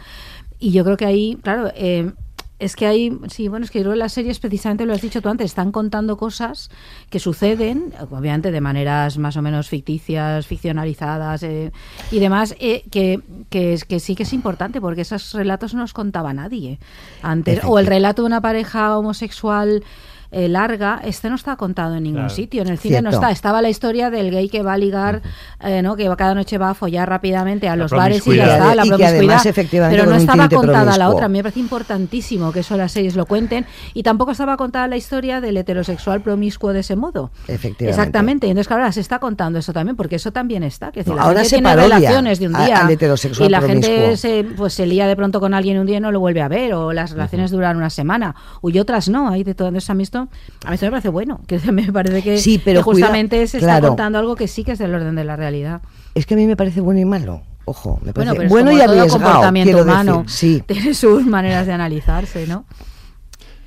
Y yo creo que ahí, claro, eh, es que hay, sí, bueno, es que yo creo que las series precisamente lo has dicho tú antes, están contando cosas que suceden, obviamente de maneras más o menos ficticias, ficcionalizadas eh, y demás, eh, que, que, es, que sí que es importante porque esos relatos no los contaba nadie antes. O el relato de una pareja homosexual eh, larga, este no está contado en ningún Claro. sitio. En el cine no está. Estaba la historia del gay que va a ligar, eh, ¿no? que cada noche va a follar rápidamente a La los bares y ya está, la Y que promiscuidad. además, efectivamente, pero no estaba contada la otra. A mí me parece importantísimo que eso las series lo cuenten. Y tampoco estaba contada la historia del heterosexual promiscuo de ese modo. Efectivamente. Exactamente. Y entonces, claro, ahora se está contando eso también, porque eso también está. Que No, ahora se tiene relaciones de un a- día al heterosexual y la gente se, pues, se lía de pronto con alguien un día y no lo vuelve a ver, o las relaciones duran una semana, y otras no. Hay de todo. Entonces, a mí a mí esto me parece bueno, que me parece que, Sí, pero que justamente cuida- se claro. está contando algo que sí que es del orden de la realidad. Es que a mí me parece bueno y malo. Ojo, me Bueno, parece pero es bueno como y todo arriesgado. comportamiento humano. decir, sí. [LAUGHS] Tiene sus maneras de analizarse, ¿no?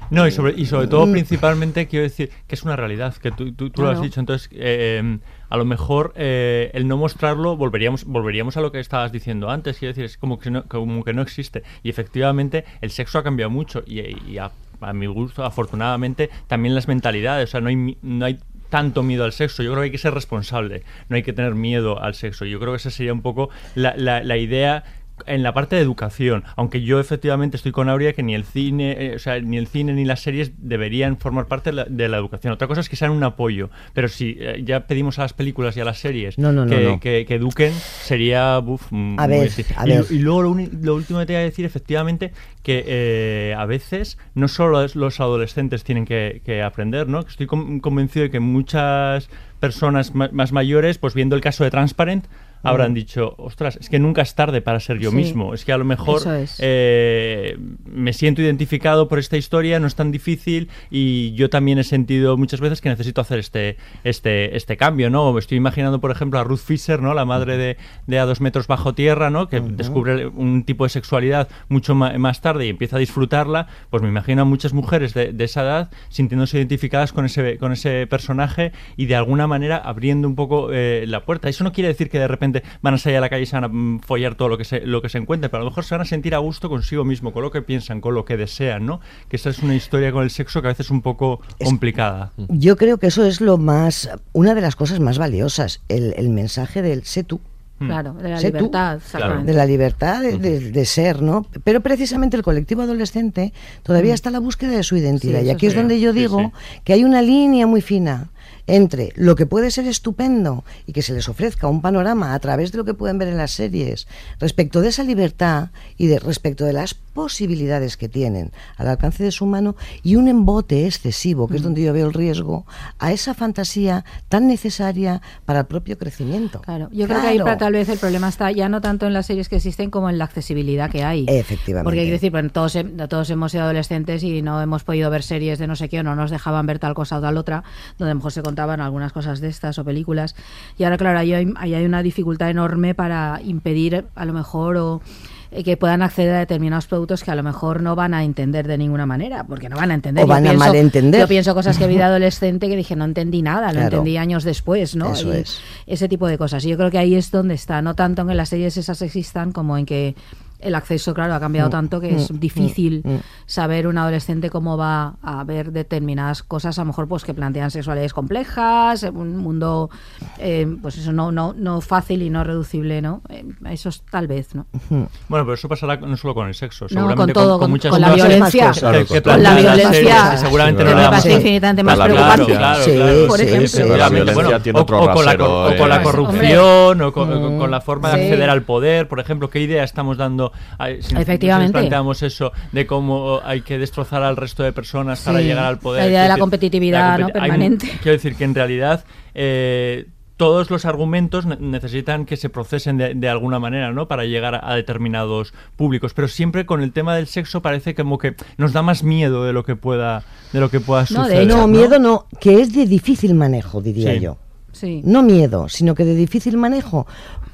No, y sobre, y sobre todo, Mm. principalmente, quiero decir que es una realidad, que tú, tú- tú lo has dicho. Entonces, eh, a lo mejor eh, el no mostrarlo, volveríamos, volveríamos a lo que estabas diciendo antes. Quiero decir, es como que, no, como que no existe. Y efectivamente, el sexo ha cambiado mucho. Y, y a, a mi gusto, afortunadamente, también las mentalidades. O sea, no hay, no hay tanto miedo al sexo. Yo creo que hay que ser responsable. No hay que tener miedo al sexo. Yo creo que esa sería un poco la, la- la idea en la parte de educación, aunque yo efectivamente estoy con Aurea que ni el cine, eh, o sea, ni el cine ni las series deberían formar parte de la, de la educación. Otra cosa es que sean un apoyo, pero si eh, ya pedimos a las películas y a las series No, no, que, no. Que, que eduquen, sería buf, mm, A ver, a y, ver. y luego lo, lo último que te voy a decir, efectivamente, que eh, a veces no solo los adolescentes tienen que, que aprender, ¿no? Estoy con- convencido de que muchas personas ma- más mayores, pues viendo el caso de Transparent, habrán dicho, ostras, es que nunca es tarde para ser yo Sí, mismo. Es que a lo mejor es. eh, me siento identificado por esta historia, no es tan difícil y yo también he sentido muchas veces que necesito hacer este, este, este cambio, ¿no? Me estoy imaginando, por ejemplo, a Ruth Fisher, ¿no? La madre de, de A dos metros bajo tierra, ¿no? Que descubre un tipo de sexualidad mucho más tarde y empieza a disfrutarla. Pues me imagino a muchas mujeres de, de esa edad sintiéndose identificadas con ese, con ese personaje y de alguna manera abriendo un poco eh, la puerta. Eso no quiere decir que de repente van a salir a la calle y se van a mm, follar todo lo que se, lo que se encuentre, pero a lo mejor se van a sentir a gusto consigo mismo, con lo que piensan, con lo que desean, ¿no? Que esa es una historia con el sexo que a veces es un poco complicada. Yo creo que eso es lo más, una de las cosas más valiosas, el, el mensaje del sé tú. Claro, de la Sé libertad, de la libertad de, de- de ser, ¿no? Pero precisamente el colectivo adolescente todavía Mm. está en la búsqueda de su identidad. Sí, y aquí es donde yo Sí, digo sí. que hay una línea muy fina entre lo que puede ser estupendo y que se les ofrezca un panorama a través de lo que pueden ver en las series respecto de esa libertad y de respecto de las posibilidades que tienen al alcance de su mano y un embote excesivo, que es donde yo veo el riesgo, a esa fantasía tan necesaria para el propio crecimiento. Claro, yo creo que ahí tal vez el problema está ya no tanto en las series que existen como en la accesibilidad que hay. Efectivamente. Porque hay que decir, bueno, todos, todos hemos sido adolescentes y no hemos podido ver series de no sé qué o no nos dejaban ver tal cosa o tal otra, donde a lo mejor se contaban algunas cosas de estas o películas. Y ahora, claro, ahí hay, ahí hay una dificultad enorme para impedir a lo mejor o eh, que puedan acceder a determinados productos que a lo mejor no van a entender de ninguna manera, porque no van a entender. O van yo a pienso, malentender. Yo pienso cosas que vi de [LAUGHS] adolescente que dije, no entendí nada, lo Claro. entendí años después, ¿no? Eso Y es. Ese tipo de cosas. Y yo creo que ahí es donde está, no tanto en que las series esas existan como en que el acceso, claro, ha cambiado Mm, tanto que es mm, difícil mm, saber un adolescente cómo va a ver determinadas cosas, a lo mejor pues que plantean sexualidades complejas, un mundo eh, pues eso no, no, no fácil y no reducible, ¿no? Eh, eso es tal vez, ¿no? Bueno, pero eso pasará no solo con el sexo, No, seguramente con todo, con- muchas con la cosas violencia. Claro, que con la violencia. seguramente Sí, no damos parece infinitamente más Claro, preocupante. Claro, Sí, claro, por ejemplo. La violencia tiene o- otro o con la, la eh. corrupción, o con, la forma de acceder al poder, por ejemplo, ¿qué idea estamos dando? Si nos Efectivamente. planteamos eso de cómo hay que destrozar al resto de personas para llegar al poder. La idea de la competitividad, ¿no? hay- permanente. quiero decir que en realidad eh, todos los argumentos ne- necesitan que se procesen de, de alguna manera, ¿no? Para llegar a, a determinados públicos. Pero siempre con el tema del sexo parece como que nos da más miedo de lo que pueda, de lo que pueda No, de suceder. No, miedo no, que es de difícil manejo, diría Sí. yo. Sí. No miedo, sino que de difícil manejo,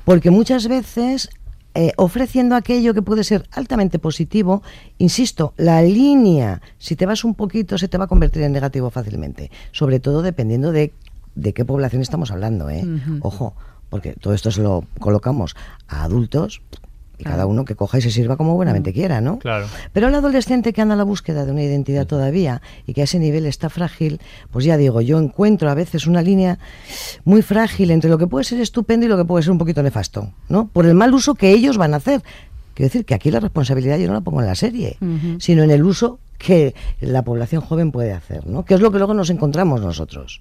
porque muchas veces eh, ofreciendo aquello que puede ser altamente positivo, insisto, la línea, si te vas un poquito, se te va a convertir en negativo fácilmente, sobre todo dependiendo de, de qué población estamos hablando, ¿eh? Ojo, porque todo esto se lo colocamos a adultos y cada uno que coja y se sirva como buenamente quiera, ¿no? Claro. Pero el adolescente que anda a la búsqueda de una identidad todavía y que a ese nivel está frágil, pues ya digo, yo encuentro a veces una línea muy frágil entre lo que puede ser estupendo y lo que puede ser un poquito nefasto, ¿no? Por el mal uso que ellos van a hacer. Quiero decir que aquí la responsabilidad yo no la pongo en la serie, sino en el uso que la población joven puede hacer, ¿no? Que es lo que luego nos encontramos nosotros,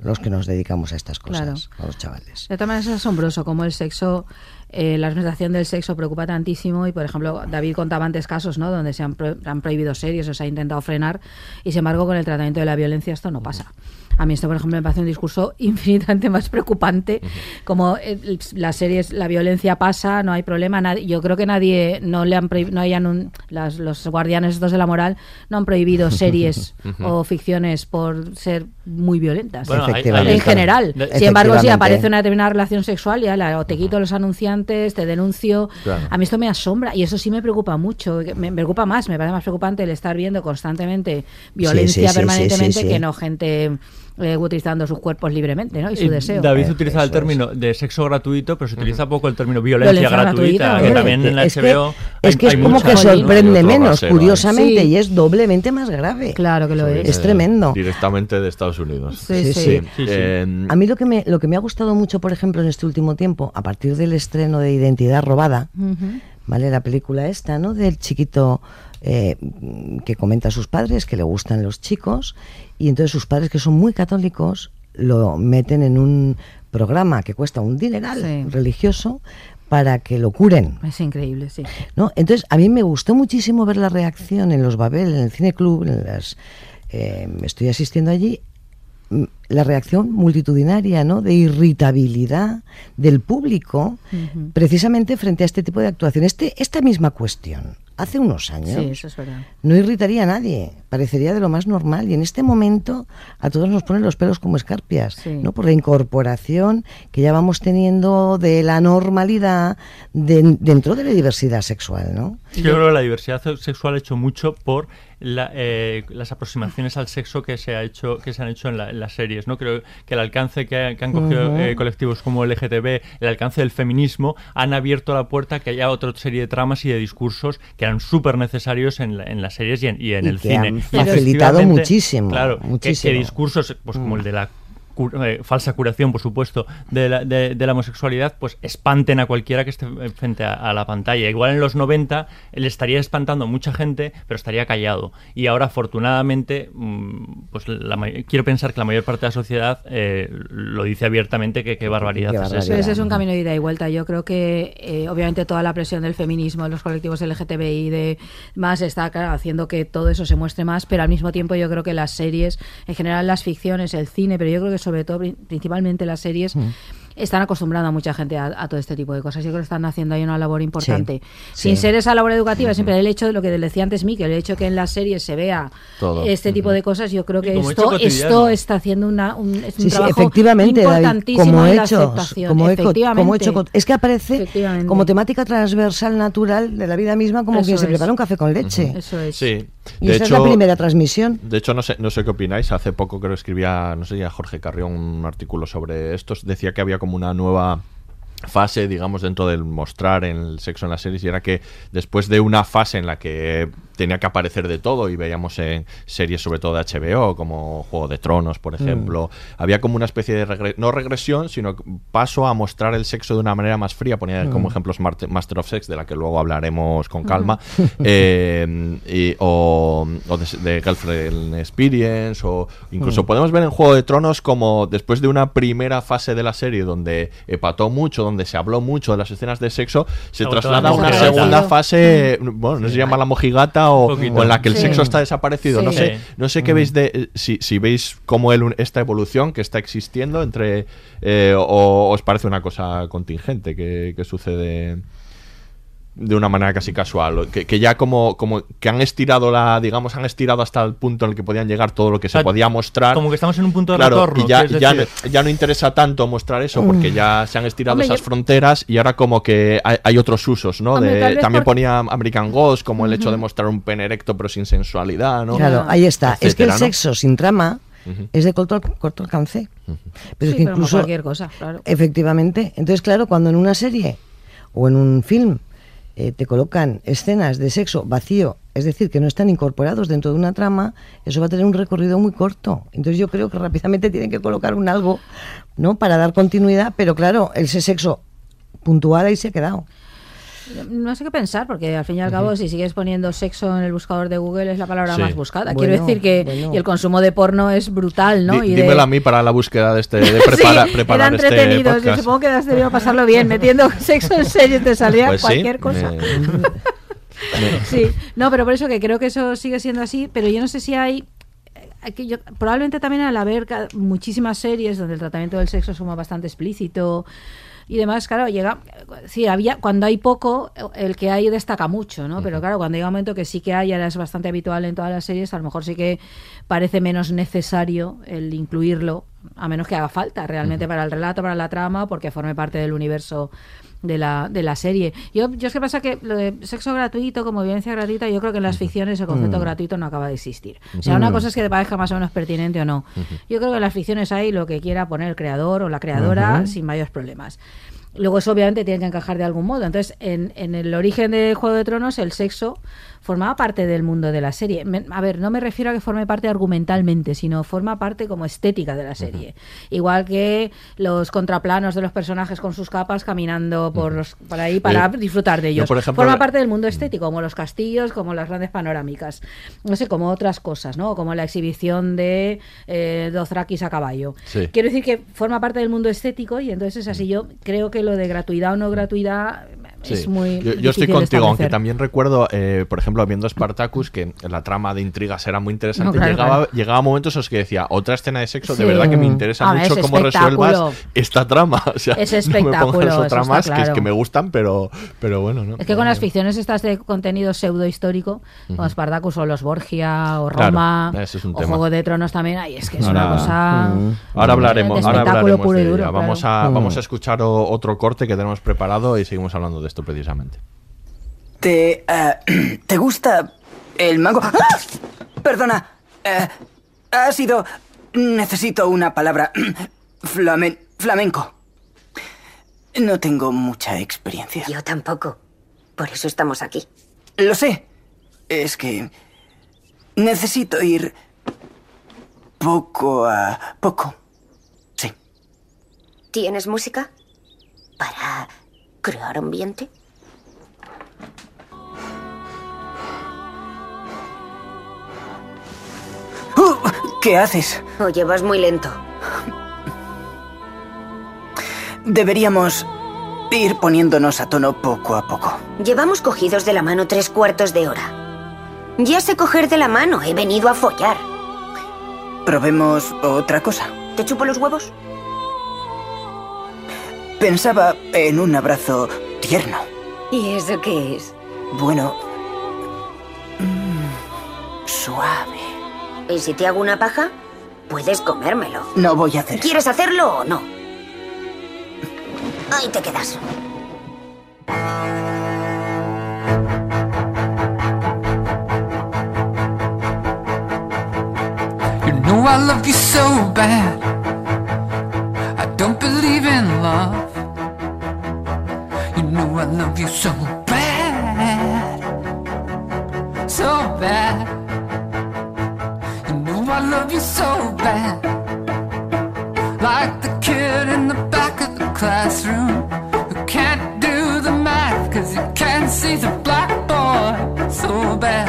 los que nos dedicamos a estas cosas, Claro. a los chavales. De todas maneras es asombroso cómo el sexo, eh, la representación del sexo preocupa tantísimo y, por ejemplo, David contaba antes casos, ¿no? Donde se han, pro- han prohibido series o se ha intentado frenar y, sin embargo, con el tratamiento de la violencia esto no pasa. A mí esto, por ejemplo, me parece un discurso [LAUGHS] infinitamente más preocupante. Como eh, las series, la violencia pasa, no hay problema. nadie- yo creo que nadie, no le han no hayan un- las- los guardianes estos de la moral, no han prohibido [LAUGHS] series o ficciones por ser muy violentas. Bueno, en general. Sin embargo, si aparece una determinada relación sexual, ya la, o te quito los anunciantes, te denuncio. Claro. A mí esto me asombra y eso sí me preocupa mucho. Me, me preocupa más, me parece más preocupante el estar viendo constantemente violencia sí, sí, permanentemente sí, sí, sí. que no gente eh, utilizando sus cuerpos libremente ¿no? y su Y deseo. David Eh, utiliza el es. término de sexo gratuito, pero se utiliza poco el término violencia, Violencia gratuita, gratuita, que también en la es que, HBO es, hay- que es como que sorprende menos, rasero, curiosamente, ¿eh? y es doblemente más grave. Claro que lo Sí, es. Es eh, tremendo. Directamente de Estados Unidos. Sí, sí. sí. Sí, sí. Eh, A mí lo que, me, lo que me ha gustado mucho, por ejemplo, en este último tiempo, a partir del estreno de Identidad Robada. ¿vale? La película esta, ¿no? Del chiquito eh, que comenta a sus padres que le gustan los chicos y entonces sus padres, que son muy católicos, lo meten en un programa que cuesta un dineral Sí. religioso para que lo curen. Es increíble, sí. ¿no? Entonces, a mí me gustó muchísimo ver la reacción en los Babel, en el Cine Club, en las, eh, estoy asistiendo allí, mm, la reacción multitudinaria, ¿no? De irritabilidad del público, precisamente frente a este tipo de actuación. Este, esta misma cuestión, hace unos años, Sí, eso es verdad. no irritaría a nadie, parecería de lo más normal. Y en este momento a todos nos ponen los pelos como escarpias, Sí. ¿no? Por la incorporación que ya vamos teniendo de la normalidad de- dentro de la diversidad sexual, ¿no? Yo creo que la diversidad se- sexual ha hecho mucho por la, eh, las aproximaciones al sexo que se ha hecho que se han hecho en, la- en las series no creo que el alcance que, que han cogido eh, colectivos como LGTB el alcance del feminismo han abierto la puerta a que haya otra serie de tramas y de discursos que eran súper necesarios en, la- en las series y en, y en Y el que cine. han facilitado muchísimo, claro que- Que, muchísimo. discursos pues como el de la eh, falsa curación, por supuesto, de la, de, la, homosexualidad, pues espanten a cualquiera que esté frente a, la pantalla. Igual en los 90 él estaría espantando a mucha gente, pero estaría callado. Y ahora, afortunadamente, mm, pues quiero pensar que la mayor parte de la sociedad eh, lo dice abiertamente que qué barbaridad, es eso. Ese es un camino de ida y vuelta. Yo creo que, eh, obviamente, toda la presión del feminismo, de los colectivos LGTBI, de más, está haciendo que todo eso se muestre más, pero al mismo tiempo yo creo que las series, en general las ficciones, el cine, pero yo creo que sobre todo, principalmente las series, mm están acostumbrando a mucha gente a, todo este tipo de cosas. Yo creo que están haciendo ahí una labor importante. Sin ser esa labor educativa, siempre el hecho de lo que decía antes Miki, el hecho que en las series se vea este tipo de cosas, yo creo que esto, esto está haciendo una, un, trabajo efectivamente, importantísimo como en hecho, como, hecho, es que aparece como temática transversal natural de la vida misma, como que se prepara un café con leche. Eso es. Sí. Y esa es la primera transmisión. De hecho, no sé, no sé qué opináis. Hace poco creo que escribía, no sé, ya Jorge Carrión un artículo sobre esto. Decía que había como una nueva fase, digamos, dentro del mostrar el sexo en las series y era que después de una fase en la que tenía que aparecer de todo y veíamos en series sobre todo de HBO como Juego de Tronos, por mm. ejemplo, había como una especie de no regresión, sino paso a mostrar el sexo de una manera más fría, ponía como mm. ejemplos Master of Sex, de la que luego hablaremos con calma, [LAUGHS] eh, o, de, Girlfriend Experience, o incluso mm. podemos ver en Juego de Tronos como después de una primera fase de la serie donde empató mucho, donde se habló mucho de las escenas de sexo, se traslada a una segunda. fase, bueno, no se llama la mojigata o, en la que el sexo está desaparecido. No sé, no sé qué veis de si, si veis cómo el, esta evolución que está existiendo entre eh, o os parece una cosa contingente que, que sucede de una manera casi casual, que, ya como, como que han estirado la, digamos, han estirado hasta el punto en el que podían llegar todo lo que se podía mostrar. Como que estamos en un punto de retorno. Y ya, ya, no interesa tanto mostrar eso porque ya se han estirado esas fronteras y ahora como que hay, otros usos, ¿no? también ponía American Ghost como el hecho de mostrar un pene erecto pero sin sensualidad, ¿no? Claro, ahí está. es que el sexo sin trama es de corto, corto alcance. Pero es que incluso... cualquier cosa, claro. Efectivamente. Entonces, claro, cuando en una serie o en un film eh, te colocan escenas de sexo vacío, es decir, que no están incorporados dentro de una trama, eso va a tener un recorrido muy corto. Entonces yo creo que rápidamente [LAUGHS] tienen que colocar un algo, ¿no? Para dar continuidad, pero claro, ese sexo puntual ahí se ha quedado. No sé qué pensar, porque al fin y al cabo, si sigues poniendo sexo en el buscador de Google, es la palabra más buscada. Quiero decir que y el consumo de porno es brutal, ¿no? y dímelo a mí para la búsqueda de este, de [LAUGHS] prepara, sí, preparar era este entretenido. Yo supongo que has debido pasarlo bien. Metiendo [LAUGHS] sexo en serio te salía pues cualquier cosa. [LAUGHS] sí, no, pero por eso que creo que eso sigue siendo así, pero yo no sé si hay eh, yo, probablemente también al haber muchísimas series donde el tratamiento del sexo es bastante explícito y demás, claro, llega, sí, había, cuando hay poco, el que hay destaca mucho, ¿no? Pero claro, cuando hay un momento que sí que hay, ahora es bastante habitual en todas las series, a lo mejor sí que parece menos necesario el incluirlo, a menos que haga falta realmente para el relato, para la trama, porque forme parte del universo de la, de la serie. Yo, yo es que pasa que lo de sexo gratuito como violencia gratuita, yo creo que en las ficciones el concepto mm. gratuito no acaba de existir. O sea, una cosa es que te parezca más o menos pertinente o no. Yo creo que en las ficciones hay lo que quiera poner el creador o la creadora sin mayores problemas. Luego eso obviamente tiene que encajar de algún modo. Entonces, en, en el origen de Juego de Tronos, el sexo formaba parte del mundo de la serie. a ver, no me refiero a que forme parte argumentalmente, sino forma parte como estética de la serie. Igual que los contraplanos de los personajes con sus capas caminando por, por ahí para disfrutar de ellos. forma parte del mundo estético, como los castillos, como las grandes panorámicas. No sé, como otras cosas, ¿no? Como la exhibición de eh, Dothrakis a caballo. Quiero decir que forma parte del mundo estético y entonces es así. Yo creo que lo de gratuidad o no gratuidad es muy. Yo, estoy contigo, aunque también recuerdo, eh, por ejemplo, viendo Spartacus, que la trama de intrigas era muy interesante. llegaba, llegaba momentos en los que decía, otra escena de sexo, de verdad que me interesa mucho cómo resuelvas esta trama. [LAUGHS] O sea, es espectáculo. No me otras más que, es que me gustan, pero, pero bueno. ¿no? Es que con las ficciones estas de contenido pseudo histórico, como Spartacus o los Borgia o Roma, o Juego de Tronos también, ay, es que es una cosa. Ahora hablaremos, ahora hablaremos puro y duro, Vamos, a, vamos a escuchar otro corte que tenemos preparado y seguimos hablando de esto precisamente. ¿Te, eh, [CLEARS THROAT] ¿te gusta el mango? ¡Ah! Perdona. Eh, ha sido... Necesito una palabra. [CLEARS THROAT] Flamen... flamenco. No tengo mucha experiencia. Yo tampoco. Por eso estamos aquí. Lo sé. Es que... Necesito ir... poco a poco. ¿Tienes música? ¿Para crear ambiente? ¿Qué haces? Oye, vas muy lento. Deberíamos ir poniéndonos a tono poco a poco. Llevamos cogidos de la mano tres cuartos de hora. Ya sé coger de la mano, he venido a follar. Probemos otra cosa. ¿Te chupo los huevos? Pensaba en un abrazo tierno. ¿Y eso qué es? Bueno, mm, suave. ¿Y si te hago una paja? Puedes comérmelo. No voy a hacer. ¿Quieres hacerlo o no? Ahí te quedas. You know I love you so bad. I don't believe in love. You know I love you so bad. So bad. Like the kid in the back of the classroom who can't do the math cause he can't see the blackboard. So bad.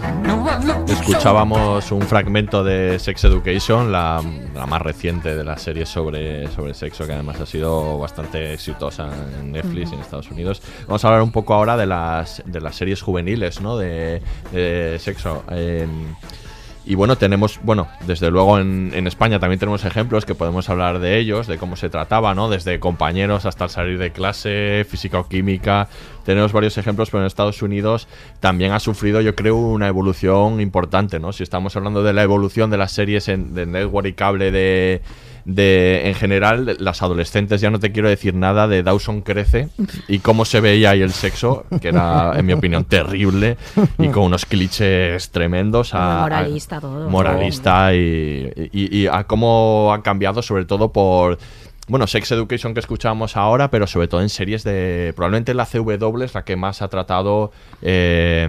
You know I love you so Escuchábamos un fragmento de Sex Education, la, la más reciente de las series sobre, sobre sexo, que además ha sido bastante exitosa en Netflix y en Estados Unidos. Vamos a hablar un poco ahora de las, de las series juveniles ¿no? de, de sexo. Eh, y bueno, tenemos, bueno, desde luego en, España también tenemos ejemplos que podemos hablar de ellos, de cómo se trataba, ¿no? Desde compañeros hasta el salir de clase, física o química. Tenemos varios ejemplos, pero en Estados Unidos también ha sufrido, yo creo, una evolución importante, ¿no? Si estamos hablando de la evolución de las series en, de network y cable de, de, en general, las adolescentes, ya no te quiero decir nada de Dawson Crece y cómo se veía ahí el sexo, que era, en mi opinión, terrible y con unos clichés tremendos. A, Moralista todo. Moralista y, y- y a cómo ha cambiado, sobre todo por. Bueno, Sex Education que escuchábamos ahora, pero sobre todo en series de. Probablemente la CW es la que más ha tratado eh,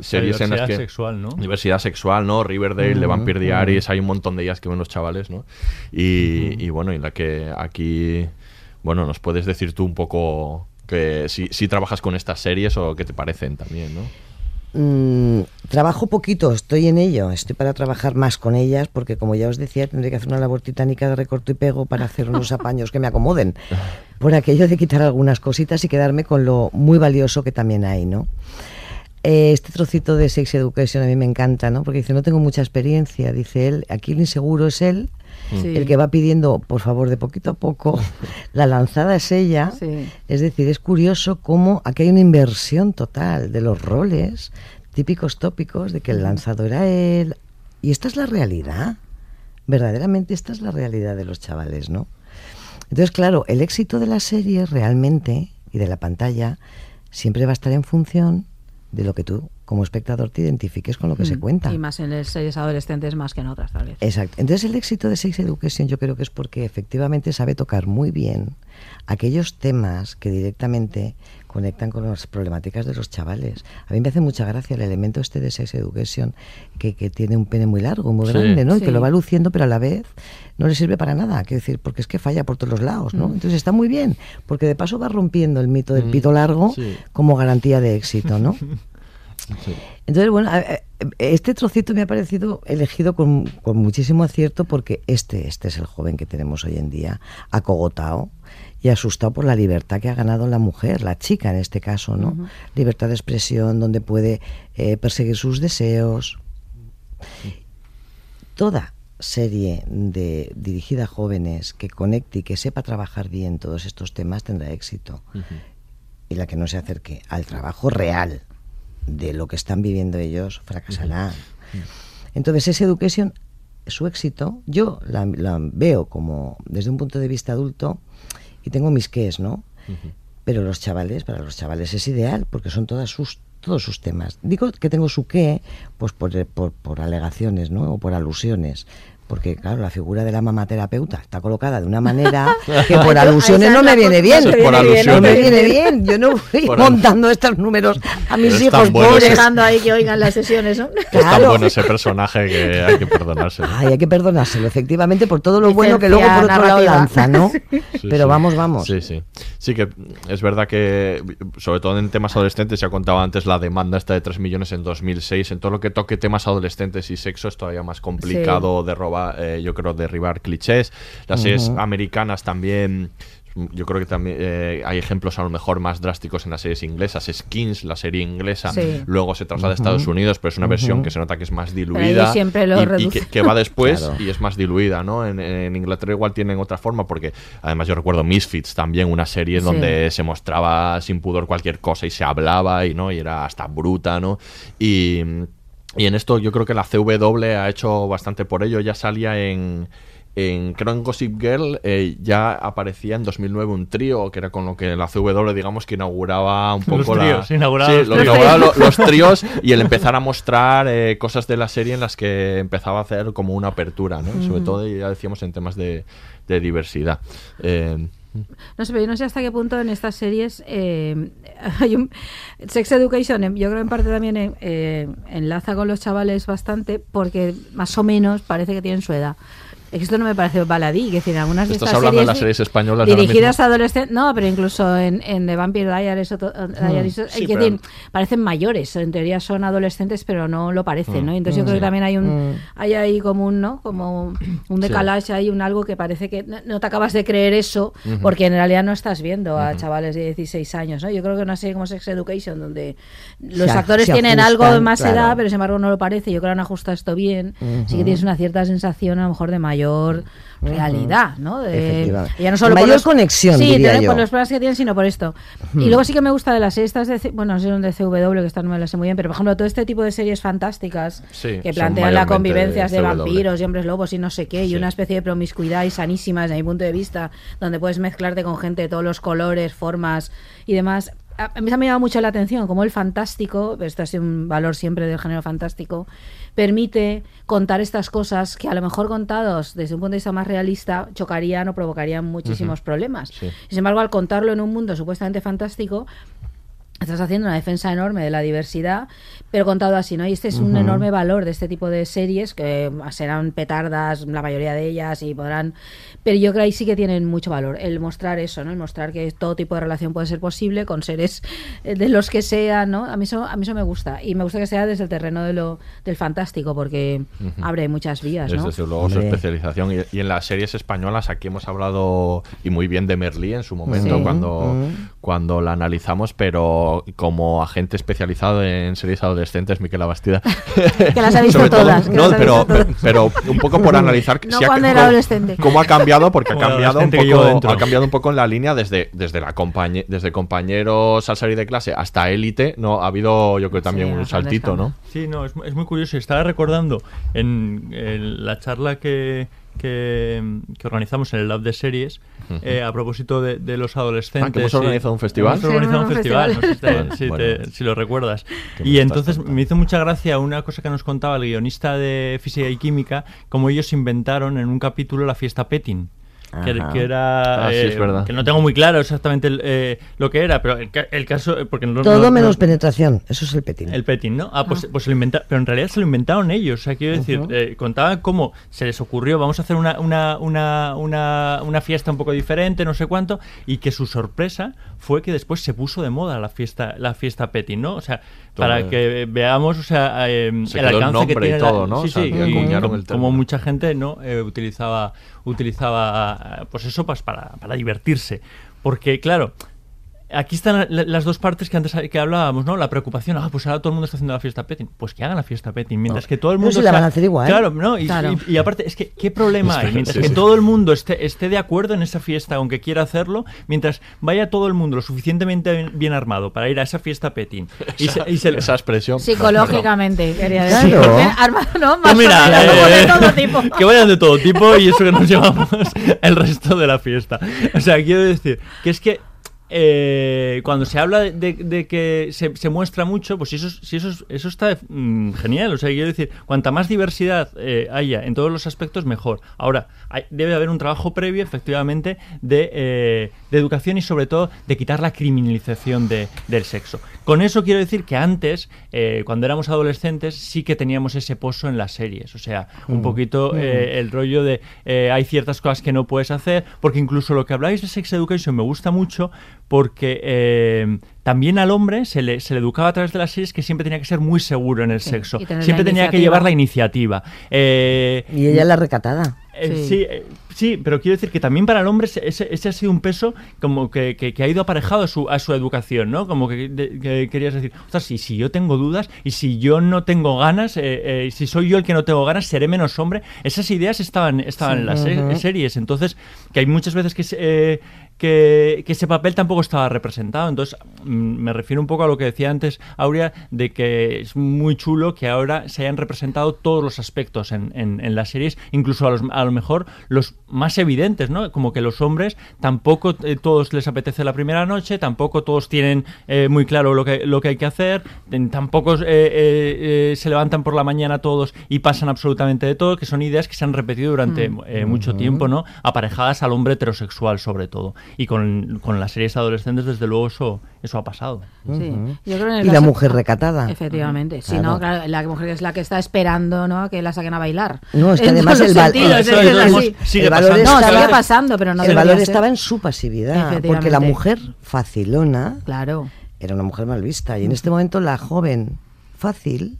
series en las diversidad que. sexual, ¿no? Diversidad sexual, ¿no? Riverdale, The Vampire. Diaries, hay un montón de ellas que ven los chavales, ¿no? Y, y bueno, y la que aquí. Bueno, nos puedes decir tú un poco que si, si trabajas con estas series o qué te parecen también, ¿no? Mm, trabajo poquito, estoy en ello, estoy para trabajar más con ellas porque como ya os decía tendré que hacer una labor titánica de recorto y pego para hacer unos [LAUGHS] apaños que me acomoden por aquello de quitar algunas cositas y quedarme con lo muy valioso que también hay, ¿no? Eh, Este trocito de Sex Education a mí me encanta, ¿no? Porque dice, no tengo mucha experiencia, dice él, aquí el inseguro es él, Sí. el que va pidiendo, por favor, de poquito a poco, [LAUGHS] la lanzada es ella. Sí. Es decir, es curioso cómo aquí hay una inversión total de los roles típicos tópicos de que el lanzador era él. Y esta es la realidad. Verdaderamente esta es la realidad de los chavales, ¿no? Entonces, claro, el éxito de la serie realmente y de la pantalla siempre va a estar en función de lo que tú, como espectador, te identifiques con lo que se Mm. cuenta. Y más en las series adolescentes más que en otras, tal vez. Exacto. Entonces el éxito de Sex Education yo creo que es porque efectivamente sabe tocar muy bien aquellos temas que directamente conectan con las problemáticas de los chavales. A mí me hace mucha gracia el elemento este de Sex Education, que, que tiene un pene muy largo, muy Sí. grande, ¿no? Y que lo va luciendo, pero a la vez no le sirve para nada. Quiero decir, porque es que falla por todos los lados, ¿no? Mm. Entonces está muy bien, porque de paso va rompiendo el mito del Mm, pito largo sí. como garantía de éxito, ¿no? [LAUGHS] Entonces, bueno, este trocito me ha parecido elegido con, con muchísimo acierto porque este, este es el joven que tenemos hoy en día, acogotado y asustado por la libertad que ha ganado la mujer, la chica en este caso, ¿no? Libertad de expresión, donde puede eh, perseguir sus deseos. Toda serie de dirigida a jóvenes que conecte y que sepa trabajar bien todos estos temas tendrá éxito. Y la que no se acerque al trabajo real de lo que están viviendo ellos fracasará. Entonces, esa education, su éxito, yo la, la veo como desde un punto de vista adulto y tengo mis qués, ¿no? Pero los chavales, para los chavales es ideal porque son todas sus todos sus temas. Digo que tengo su qué, pues por, por, por alegaciones, ¿no? O por alusiones. Porque, claro, la figura de la mamaterapeuta está colocada de una manera [LAUGHS] que por alusiones no me viene bien. Por No me alusiones. viene bien. Yo no voy Por montando estos números a mis Pero hijos pobres. ese- Dejando ahí que oigan las sesiones, ¿no? Es tan bueno ese personaje que hay que perdonárselo. Ay, hay que perdonárselo, efectivamente, por todo lo bueno que luego por otro lado lanza, ¿no? [LAUGHS] Sí, Pero sí. vamos, vamos. Sí, sí. Sí que es verdad que, sobre todo en temas adolescentes, ya contaba antes la demanda esta de 3 millones en 2006. En todo lo que toque temas adolescentes y sexo es todavía más complicado de robar, eh, yo creo, derribar clichés. Las series americanas también... Yo creo que también eh, hay ejemplos a lo mejor más drásticos en las series inglesas. Skins, la serie inglesa, Sí. luego se traslada a Ujú. Estados Unidos, pero es una versión que se nota que es más diluida siempre lo y- que, que va después [LAUGHS] Claro. y es más diluida, ¿no? En, en Inglaterra igual tienen otra forma porque además yo recuerdo Misfits también, una serie Sí. donde se mostraba sin pudor cualquier cosa y se hablaba y no y era hasta bruta, ¿no? Y, y en esto yo creo que la CW ha hecho bastante por ello, ya salía en en, creo en Gossip Girl eh, ya aparecía en 2009 un trío que era con lo que la CW digamos que inauguraba un Los poco la- tríos, inauguraba Sí, los lo- tríos. inauguraba lo- los [LAUGHS] tríos y el empezar a mostrar eh, cosas de la serie en las que empezaba a hacer como una apertura, ¿no? Sobre Ujú. todo, ya decíamos, en temas de, de diversidad. Eh, No sé, pero yo no sé hasta qué punto en estas series eh, [LAUGHS] hay un Sex Education, yo creo en parte también eh, eh, enlaza con los chavales bastante porque más o menos parece que tienen su edad. Es esto no me parece baladí, que decir, algunas de ¿Estás estas hablando de las series españolas dirigidas a adolescentes, no, pero incluso en, en The Vampire Diaries, o to- Diaries, Sí, hay que pero- decir, parecen mayores, en teoría son adolescentes, pero no lo parecen, ¿no? Mm, Entonces yo mm, creo que también hay un Mm. hay ahí como un, ¿no? Como un decalaje, hay un algo que parece que no, no te acabas de creer eso, porque en realidad no estás viendo a chavales de 16 años, ¿no? Yo creo que una serie como Sex Education, donde los Se actores se tienen ajustan, algo más claro. edad, pero sin embargo no lo parece, yo creo que han ajustado esto bien, sí que tienes una cierta sensación a lo mejor de mayor realidad, ¿no? De- ya no solo por Mayor los- conexión, sí, diría yo. por los problemas que tienen, sino por esto. Y luego sí que me gusta de las series estas de, C- bueno, no sé de CW, que están no me las sé muy bien, pero por ejemplo todo este tipo de series fantásticas Sí, que plantean la mayormente convivencias de, CW. vampiros y hombres lobos y no sé qué, y Sí. una especie de promiscuidad y sanísima desde mi punto de vista, donde puedes mezclarte con gente de todos los colores, formas y demás. A a mí se me ha llamado mucho la atención como el fantástico, esto ha sido un valor siempre del género fantástico, permite contar estas cosas que a lo mejor contados desde un punto de vista más realista chocarían o provocarían muchísimos problemas. Sí. Sin embargo, al contarlo en un mundo supuestamente fantástico, estás haciendo una defensa enorme de la diversidad, pero contado así, ¿no? Y este es un enorme valor de este tipo de series, que serán petardas la mayoría de ellas y podrán... Pero yo creo que ahí sí que tienen mucho valor, el mostrar eso, ¿no? El mostrar que todo tipo de relación puede ser posible con seres eh, de los que sea, ¿no? A mí eso, a mí eso me gusta. Y me gusta que sea desde el terreno de lo, del fantástico, porque abre muchas vías, ¿no? desde luego su especialización. Y, y en las series españolas, aquí hemos hablado y muy bien de Merlí en su momento Sí. cuando, cuando la analizamos, pero como agente especializado en series adolescentes, Miquel Abastida. [LAUGHS] Que las ha visto sobre todo- todas, no, pero, todas. pero un poco por [LAUGHS] analizar No si ha- cuando era cómo- adolescente. cómo ha cambiado, porque ha cambiado un poco, ha cambiado un poco en la línea desde, desde la compañe- desde compañeros al salir de clase hasta élite, no ha habido yo creo también Sí, un saltito, ¿no? Sí, no, es, es muy curioso. Estaba recordando en, en la charla que, que, que organizamos en el Lab de Series, eh, a propósito de, de los adolescentes. Ah, que hemos sí. organizado un festival. Hemos organizado un Sí, un festival, no sé si te- festival. si, Bueno, te- bueno. si lo recuerdas. ¿Qué me Y entonces me hizo mucha gracia una cosa que nos contaba el guionista de Física y Química, como ellos inventaron en un capítulo la fiesta Petting. Que, era Ah, sí, eh, es verdad. que no tengo muy claro exactamente el, eh, lo que era pero el, ca- el caso eh, porque no, Todo no- menos no- penetración, eso es el petín. el petting, ¿no? Ah, pues, pues se lo inventaron. Pero en realidad se lo inventaron ellos. O sea, quiero decir, eh, contaban cómo se les ocurrió, vamos a hacer una, una, una, una, una fiesta un poco diferente, no sé cuánto, y que su sorpresa fue que después se puso de moda la fiesta, la fiesta petting, ¿no? O sea, para que veamos, o sea, eh, Se el quedó el alcance que y tiene la- todo, ¿no? Sí, O sea, sí, y acuñaron como, el como mucha gente, ¿no? Eh, utilizaba, utilizaba, pues eso, pues para, para divertirse. Porque, claro, Aquí están la- las dos partes que antes que hablábamos, ¿no? La preocupación, ah, pues ahora todo el mundo está haciendo la fiesta petting. Pues que hagan la fiesta petting, mientras que todo el Pero mundo... si la van a hacer igual. Claro, ¿no? Y, Claro. y- y aparte, es que, ¿qué problema [LAUGHS] hay? Mientras sí, que sí. todo el mundo esté, esté de acuerdo en esa fiesta, aunque quiera hacerlo, mientras vaya todo el mundo lo suficientemente bien, armado para ir a esa fiesta petting. Y se- y se- Esa expresión. Psicológicamente, quería decir. Claro. [LAUGHS] Armado, ¿no? Pues Más mira, de eh, todo tipo. [LAUGHS] que vayan de todo tipo y eso que nos llevamos el resto de la fiesta. O sea, quiero decir que es que eh, cuando se habla de, que se, se muestra mucho, pues eso, si eso, eso está mm, genial. O sea, quiero decir, cuanta más diversidad eh, haya en todos los aspectos, mejor. Ahora, hay- debe haber un trabajo previo, efectivamente, de, eh, de educación y sobre todo de quitar la criminalización de- del sexo. Con eso quiero decir que antes, eh, cuando éramos adolescentes, sí que teníamos ese pozo en las series. O sea, un Mm. poquito Mm. eh, el rollo de eh, hay ciertas cosas que no puedes hacer, porque incluso lo que habláis de Sex Education me gusta mucho, porque eh, también al hombre se le, se le educaba a través de las series que siempre tenía que ser muy seguro en el Sí, sexo. Siempre tenía que llevar la iniciativa. Eh, Y ella la recatada. Eh, sí. eh, sí, pero quiero decir que también para el hombre ese, ese- ha sido un peso como que, que- que ha ido aparejado a su, a su educación, ¿no? Como que, de- que querías decir, ostras, si, si yo tengo dudas y si yo no tengo ganas, eh, si soy yo el que no tengo ganas, seré menos hombre. Esas ideas estaban, estaban Sí. en las series. Entonces, que hay muchas veces que, eh, que, que ese papel tampoco estaba representado. Entonces, mm, me refiero un poco a lo que decía antes Aurea, de que es muy chulo que ahora se hayan representado todos los aspectos en, en- en las series, incluso a, los- a lo mejor los más evidentes, ¿no? Como que los hombres tampoco eh, todos les apetece la primera noche, tampoco todos tienen eh, muy claro lo que, lo que hay que hacer, tampoco eh, eh, eh, se levantan por la mañana todos y pasan absolutamente de todo, que son ideas que se han repetido durante Mm. mucho tiempo, ¿no? Aparejadas al hombre heterosexual sobre todo. Y con, con las series adolescentes, desde luego, eso, eso ha pasado. Sí. Yo creo en el Y la mujer recatada. Efectivamente, Claro. no, claro, la mujer es la que está esperando, ¿no? Que la saquen a bailar. No, es que En además el, val- sentidos, el- el valor No, estaba- sigue pasando, pero no el valor ser. estaba en su pasividad, porque la mujer facilona claro. era una mujer mal vista y en este momento la joven fácil,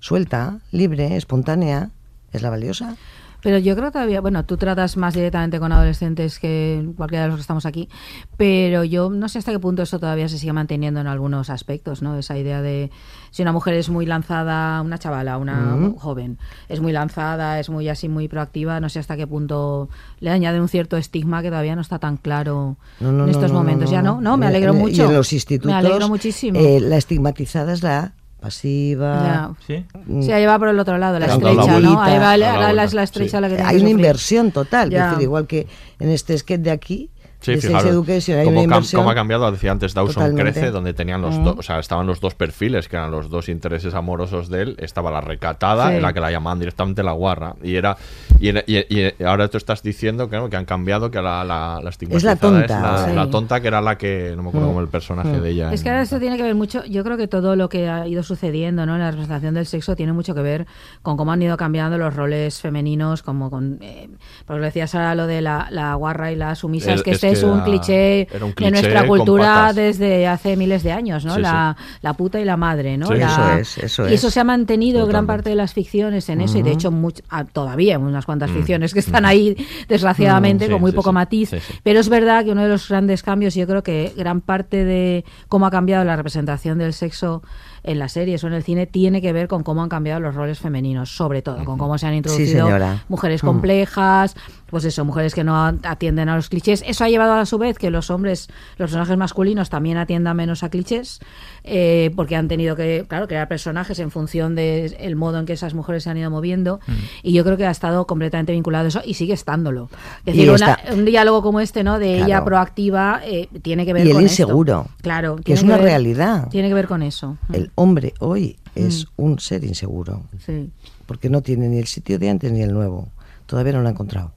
suelta, libre, espontánea, es la valiosa. Pero yo creo todavía, bueno, tú tratas más directamente con adolescentes que cualquiera de los que estamos aquí, pero yo no sé hasta qué punto eso todavía se sigue manteniendo en algunos aspectos, ¿no? Esa idea de si una mujer es muy lanzada, una chavala, una Mm. joven, es muy lanzada, es muy así, muy proactiva, no sé hasta qué punto le añade un cierto estigma que todavía no está tan claro No, no, en estos no, momentos. Ya no, no, me En- alegro en- mucho. Y en los institutos, Me alegro muchísimo. eh, la estigmatizada es la pasiva. Sí. Mm. Sí, ahí va por el otro lado, la estrecha, ¿no? Ahí va, la, la la- estrecha sí. la que Hay una sufrir. inversión total, Ya. es decir, igual que en este sketch de aquí, Sí, fijaros, Education, hay cómo, una cam- inversión. cómo ha cambiado, decía antes Dawson Totalmente. Crece, donde tenían los Mm. dos, o sea, estaban los dos perfiles, que eran los dos intereses amorosos de él, estaba la recatada, Sí. en la que la llamaban directamente la guarra, y era, y, era- y- y ahora tú estás diciendo que, ¿no? que han cambiado, que la, la, la estigmatizada tonta, la, sí. la tonta, que era la que, no me acuerdo Mm. cómo el personaje Mm. de ella. Es que ahora esto tiene que ver mucho, yo creo que todo lo que ha ido sucediendo ¿no? en la representación del sexo tiene mucho que ver con cómo han ido cambiando los roles femeninos, como con, eh, porque lo decías ahora lo de la, la guarra y la sumisa, El- es que es este que es un era- cliché, era un de nuestra cultura desde hace miles de años, ¿no? Sí, la, la puta y la madre, ¿no? Sí, La- eso es, eso y eso es. se ha mantenido gran Totalmente. parte de las ficciones en eso, y de hecho much- ah, todavía unas cuantas Mm. ficciones que están Mm. ahí, desgraciadamente, Mm, con muy poco matiz. Pero es verdad que uno de los grandes cambios, yo creo que gran parte de cómo ha cambiado la representación del sexo en las series o en el cine tiene que ver con cómo han cambiado los roles femeninos, sobre todo, con cómo se han introducido mujeres Mm. complejas, pues eso, mujeres que no atienden a los clichés. Eso ha llevado a su vez que los hombres, los personajes masculinos también atiendan menos a clichés, eh, porque han tenido que, claro, crear personajes en función del modo en que esas mujeres se han ido moviendo. Y yo creo que ha estado completamente vinculado a eso y sigue estándolo. Es Y decir, una- un diálogo como este, ¿no? De ella proactiva, eh, tiene que ver Y el con esto. inseguro, Claro. que es una ver- realidad. Tiene que ver con eso. El hombre hoy es Mm. un ser inseguro. Sí. Porque no tiene ni el sitio de antes ni el nuevo. Todavía no lo ha encontrado.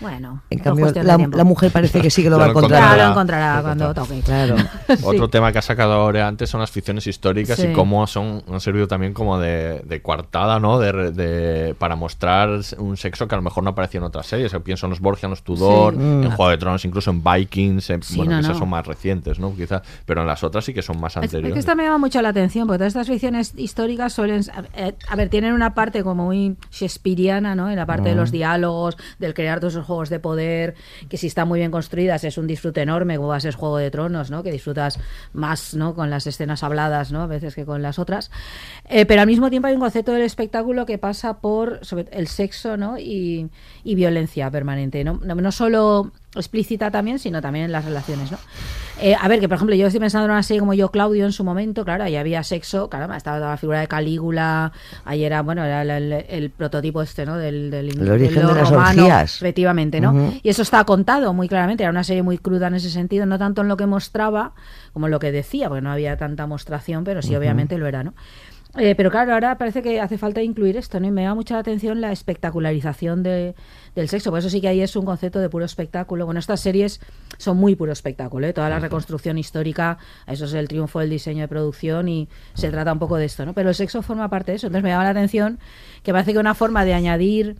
Bueno, En cambio, la, la mujer parece que sí que lo va a encontrar. Ya lo encontrará cuando toque. Claro. [LAUGHS] Otro tema que ha sacado ahora antes son las ficciones históricas Sí. y cómo son, han servido también como de, de coartada, ¿no? De, de- para mostrar un sexo que a lo mejor no aparecía en otras series. Yo pienso en los Borgia, en los Tudor, Sí. en Mm. Juego de Tronos, incluso en Vikings. en- Sí, bueno, no, esas no. son más recientes, ¿no? Quizá, pero en las otras sí que son más Es, es anteriores. que esta me llama mucho la atención, porque todas estas ficciones históricas suelen, eh, a ver, tienen una parte como muy shakespeariana, ¿no? En la parte de los Mm. diálogos, del crear todos esos juegos de poder, que si están muy bien construidas es un disfrute enorme, como Juego de Tronos, ¿no? Que disfrutas más, ¿no? Con las escenas habladas, ¿no? A veces que con las otras. Eh, pero al mismo tiempo hay un concepto del espectáculo que pasa por sobre el sexo, ¿no? Y, violencia permanente, no solo explícita también, sino también en las relaciones, ¿no? Eh, a ver, que por ejemplo, yo estoy pensando en una serie como Yo Claudio en su momento, claro, ahí había sexo, claro, estaba la figura de Calígula, ahí era, bueno, era el, el- el prototipo este, ¿no? Del, del, El origen del de las romano, orgías. efectivamente, ¿no? Y eso está contado muy claramente, era una serie muy cruda en ese sentido, no tanto en lo que mostraba como en lo que decía, porque no había tanta mostración, pero sí, obviamente lo era, ¿no? Eh, pero claro, ahora parece que hace falta incluir esto, ¿no? Y me llama mucha la atención la espectacularización de, del sexo. Por eso sí que ahí es un concepto de puro espectáculo. Bueno, estas series son muy puro espectáculo, ¿eh? Toda la reconstrucción histórica, eso es el triunfo del diseño de producción y se trata un poco de esto, ¿no? Pero el sexo forma parte de eso. Entonces me llama la atención que parece que una forma de añadir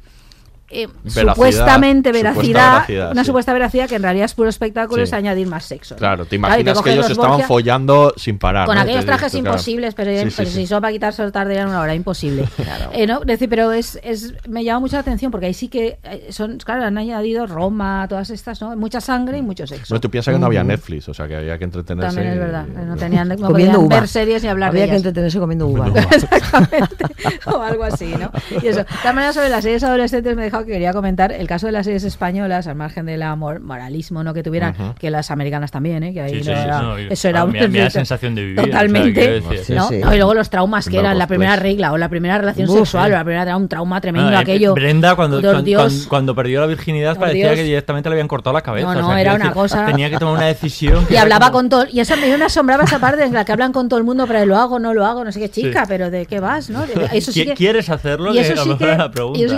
eh, Veracidad, supuestamente supuesta veracidad, una sí. supuesta veracidad que en realidad es puro espectáculo, Sí. es añadir más sexo. ¿no? Claro, te Claro, imaginas que ellos los estaban follando sin parar. con ¿no? aquellos Te- trajes claro. imposibles, pero, Sí, sí, pero sí. si son para quitarse tardarían una hora, imposible. [LAUGHS] Eh, no, es decir, pero es, es, me llama mucho la atención porque ahí sí que eh, son, claro, han añadido Roma, todas estas, ¿no? Mucha sangre y mucho sexo. Bueno, tú piensas que no había Ujú. Netflix, o sea que había que entretenerse. También es y- verdad, no [LAUGHS] tenían no Comiendo podían uva. ver series ni hablar Había de que ellas. entretenerse comiendo uva. [LAUGHS] o algo así, ¿no? Y eso. De todas maneras, sobre las series adolescentes me he dejado que quería comentar el caso de las series españolas, al margen del amor, moralismo ¿no? que tuvieran, que las americanas también, ¿eh? que ahí Sí, sí, no sí, era- no, y- eso era a un sensación de vivir, o sea, Totalmente. y luego los traumas que eran la post primera regla o la primera relación Uf, sexual sí. o la primera era un trauma tremendo Ah, eh, aquello. Brenda, cuando, cuando, Dios. cuando- cuando perdió la virginidad, parecía Dios. que directamente le habían cortado la cabeza. No, o sea, no, era una decir, cosa- Tenía que tomar una decisión. [LAUGHS] Y hablaba como- con todo. Y eso me asombraba esa parte en la que hablan con todo el mundo, pero lo hago, no lo hago, no sé qué chica, pero ¿de qué vas? ¿no? [LAUGHS] Eso sí ¿Qui- que, ¿Quieres hacerlo? y eso sí que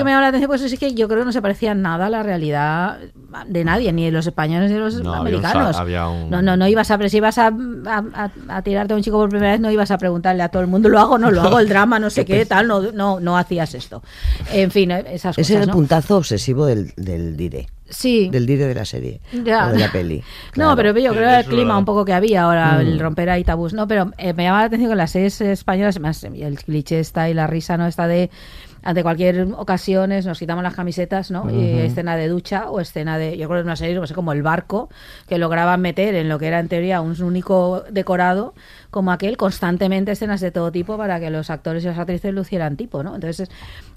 me llama la atención, pues eso sí que yo creo que no se parecía nada a la realidad de nadie, ni de los españoles ni de los No, había un sa- americanos. había un- No, no, no ibas a, si ibas a, a, a- a tirarte a un chico por primera vez, no ibas a preguntarle a todo el mundo, lo hago, no lo hago, el [LAUGHS] drama, no sé qué, tal, no, no, no hacías esto. En fin, eh, esas Ese cosas. era el ¿no? puntazo obsesivo del, del dire. Sí. Del dire de la serie. Ya. O de la peli. [LAUGHS] No, pero yo creo que era el clima un poco que había ahora, Mm. el romper ahí tabús. No, pero eh, me llama la atención que las series españolas, más el cliché está y la risa no está de ante cualquier ocasión nos quitamos las camisetas, ¿no? Y escena de ducha o escena de, yo creo que es una serie no sé, como El Barco, que lograban meter en lo que era en teoría un único decorado como aquel, constantemente escenas de todo tipo para que los actores y las actrices lucieran tipo, ¿no? Entonces, es-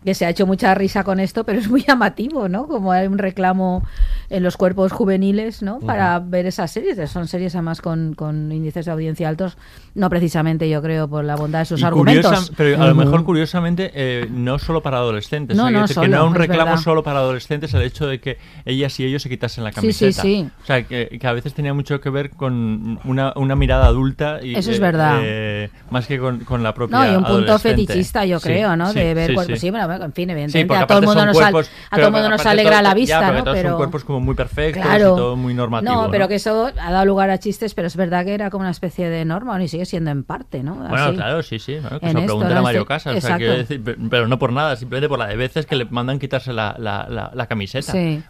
que se ha hecho mucha risa con esto, pero es muy [LAUGHS] llamativo, ¿no? Como hay un reclamo en los cuerpos juveniles, ¿no? Para ver esas series. Son series además con, con índices de audiencia altos, no precisamente yo creo por la bondad de sus Y argumentos. curiosa- pero a lo mejor curiosamente eh, no solo para adolescentes. No, o sea, no decir que no solo, es un reclamo verdad. solo para adolescentes el hecho de que ellas y ellos se quitasen la Sí, sí, camiseta. sí. O sea, que, que a veces tenía mucho que ver con una, una mirada adulta y Eso es verdad. eh, más que con, con la propia No, y un punto fetichista, yo Sí, creo, ¿no? sí, de ver cuerpos. sí. Bueno, en fin, evidentemente a todo el mundo nos, cuerpos- a todo mundo nos alegra todo- la vista, ya, ¿no? todos Pero son cuerpos como muy perfectos Claro. y todo muy normativo. No, pero ¿no? que eso ha dado lugar a chistes, pero es verdad que era como una especie de norma, bueno, y sigue siendo en parte, ¿no? Bueno, Así. claro, sí, sí. Bueno, que En se lo pregunten ¿no? a Mario Este- Casas. O sea, exacto. quiero decir, pe- pero no por nada, simplemente por la de veces que le mandan quitarse la, la, la, la- la camiseta. Sí.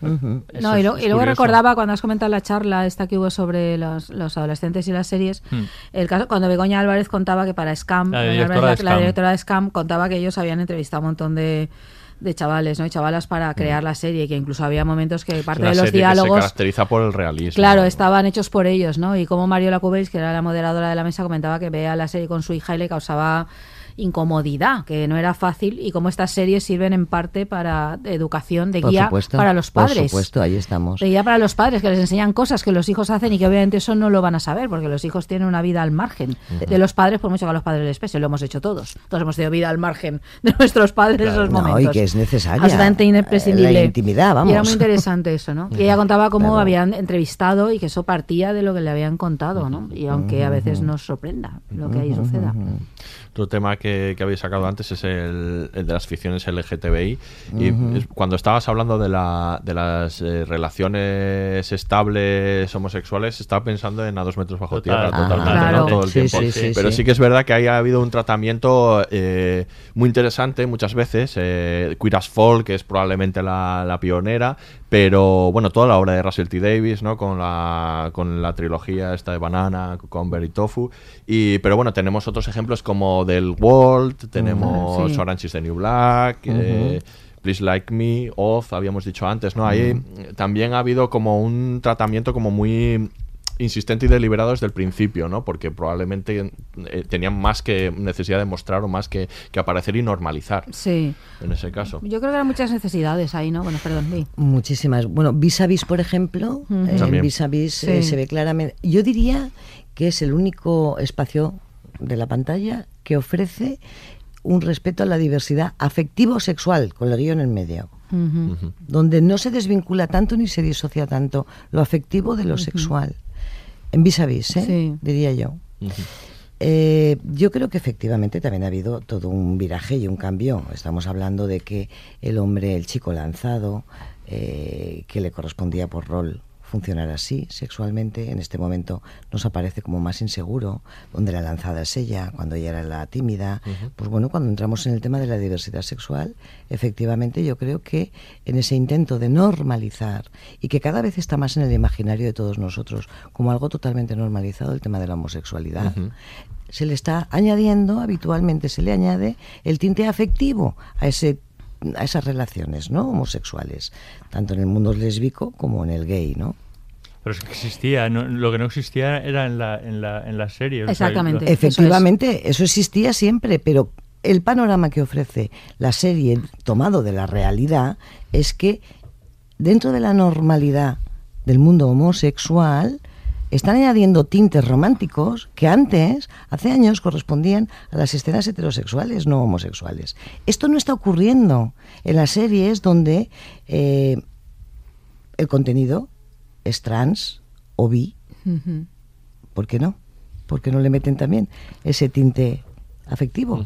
No, y, lo- y luego recordaba cuando has comentado la charla esta que hubo sobre los, los adolescentes y las series, Hmm. el caso cuando Begoña Álvarez contaba que para Scam, La directora Álvarez, de la, la Scam. directora de Scam, contaba que ellos habían entrevistado a un montón de de chavales, ¿no? Y chavalas para crear la serie, que incluso había momentos que parte de los serie que se diálogos caracteriza por el realismo. Claro, estaban hechos por ellos, ¿no? Y como Mariola Cubells, que era la moderadora de la mesa, comentaba que veía la serie con su hija y le causaba incomodidad, que no era fácil, y cómo estas series sirven en parte para educación, de Por guía supuesto, para los por padres. supuesto, ahí estamos. De guía para los padres, que les enseñan cosas que los hijos hacen y que obviamente eso no lo van a saber, porque los hijos tienen una vida al margen de los padres, por mucho que a los padres les pese, lo hemos hecho todos. Todos hemos tenido vida al margen de nuestros padres en esos No, momentos. y que es necesaria. Imprescindible. La intimidad, vamos. Y era muy interesante eso, ¿no? Y ella contaba cómo Claro. habían entrevistado y que eso partía de lo que le habían contado, ¿no? Y aunque a veces nos sorprenda lo que ahí suceda. Otro tema que, que habéis sacado antes es el, el de las ficciones LGTBI. Y Ujú. es- cuando estabas hablando de, la, de las eh, relaciones estables homosexuales, estaba pensando en a dos metros bajo Total. tierra Ah, totalmente, claro. ¿no? todo el Sí, tiempo. sí, sí, Pero sí. sí. que es verdad que ahí ha habido un tratamiento eh, muy interesante muchas veces. Eh, Queer as Folk, que es probablemente la, la pionera, pero bueno, toda la obra de Russell T. Davis, ¿no? Con la, con la trilogía esta de Banana, con y Tofu. Y, pero bueno, tenemos otros ejemplos como del World, tenemos Ujú, sí. Orange is the New Black, eh. Please Like Me, Oz, habíamos dicho antes, ¿no? Ahí también ha habido como un tratamiento como muy insistente y deliberado desde el principio, ¿no? Porque probablemente eh, tenían más que necesidad de mostrar o más que, que aparecer y normalizar. Sí. En ese caso. Yo creo que eran muchas necesidades ahí, ¿no? Bueno, perdón, sí. Muchísimas. Bueno, Vis a Vis, por ejemplo, También. Vis a Vis eh, se ve claramente. Yo diría que es el único espacio de la pantalla que ofrece un respeto a la diversidad afectivo-sexual, con el guion en medio. Donde no se desvincula tanto ni se disocia tanto lo afectivo de lo sexual. En vis a vis, ¿eh? Sí. diría yo. Eh, yo creo que efectivamente también ha habido todo un viraje y un cambio. Estamos hablando de que el hombre, el chico lanzado, eh, que le correspondía por rol funcionar así sexualmente, en este momento nos aparece como más inseguro, donde la lanzada es ella, cuando ella era la tímida. Pues bueno, cuando entramos en el tema de la diversidad sexual, efectivamente yo creo que en ese intento de normalizar y que cada vez está más en el imaginario de todos nosotros como algo totalmente normalizado el tema de la homosexualidad, se le está añadiendo, habitualmente se le añade el tinte afectivo a ese a esas relaciones no homosexuales tanto en el mundo lésbico como en el gay no Pero es que existía, no- lo que no existía era en la, en la, en la serie. o sea, lo- efectivamente eso, existía siempre pero el panorama que ofrece la serie tomado de la realidad es que dentro de la normalidad del mundo homosexual están añadiendo tintes románticos que antes, hace años, correspondían a las escenas heterosexuales, no homosexuales. Esto no está ocurriendo en las series donde eh, el contenido es trans o bi. ¿Por qué no? ¿Por qué no le meten también ese tinte afectivo?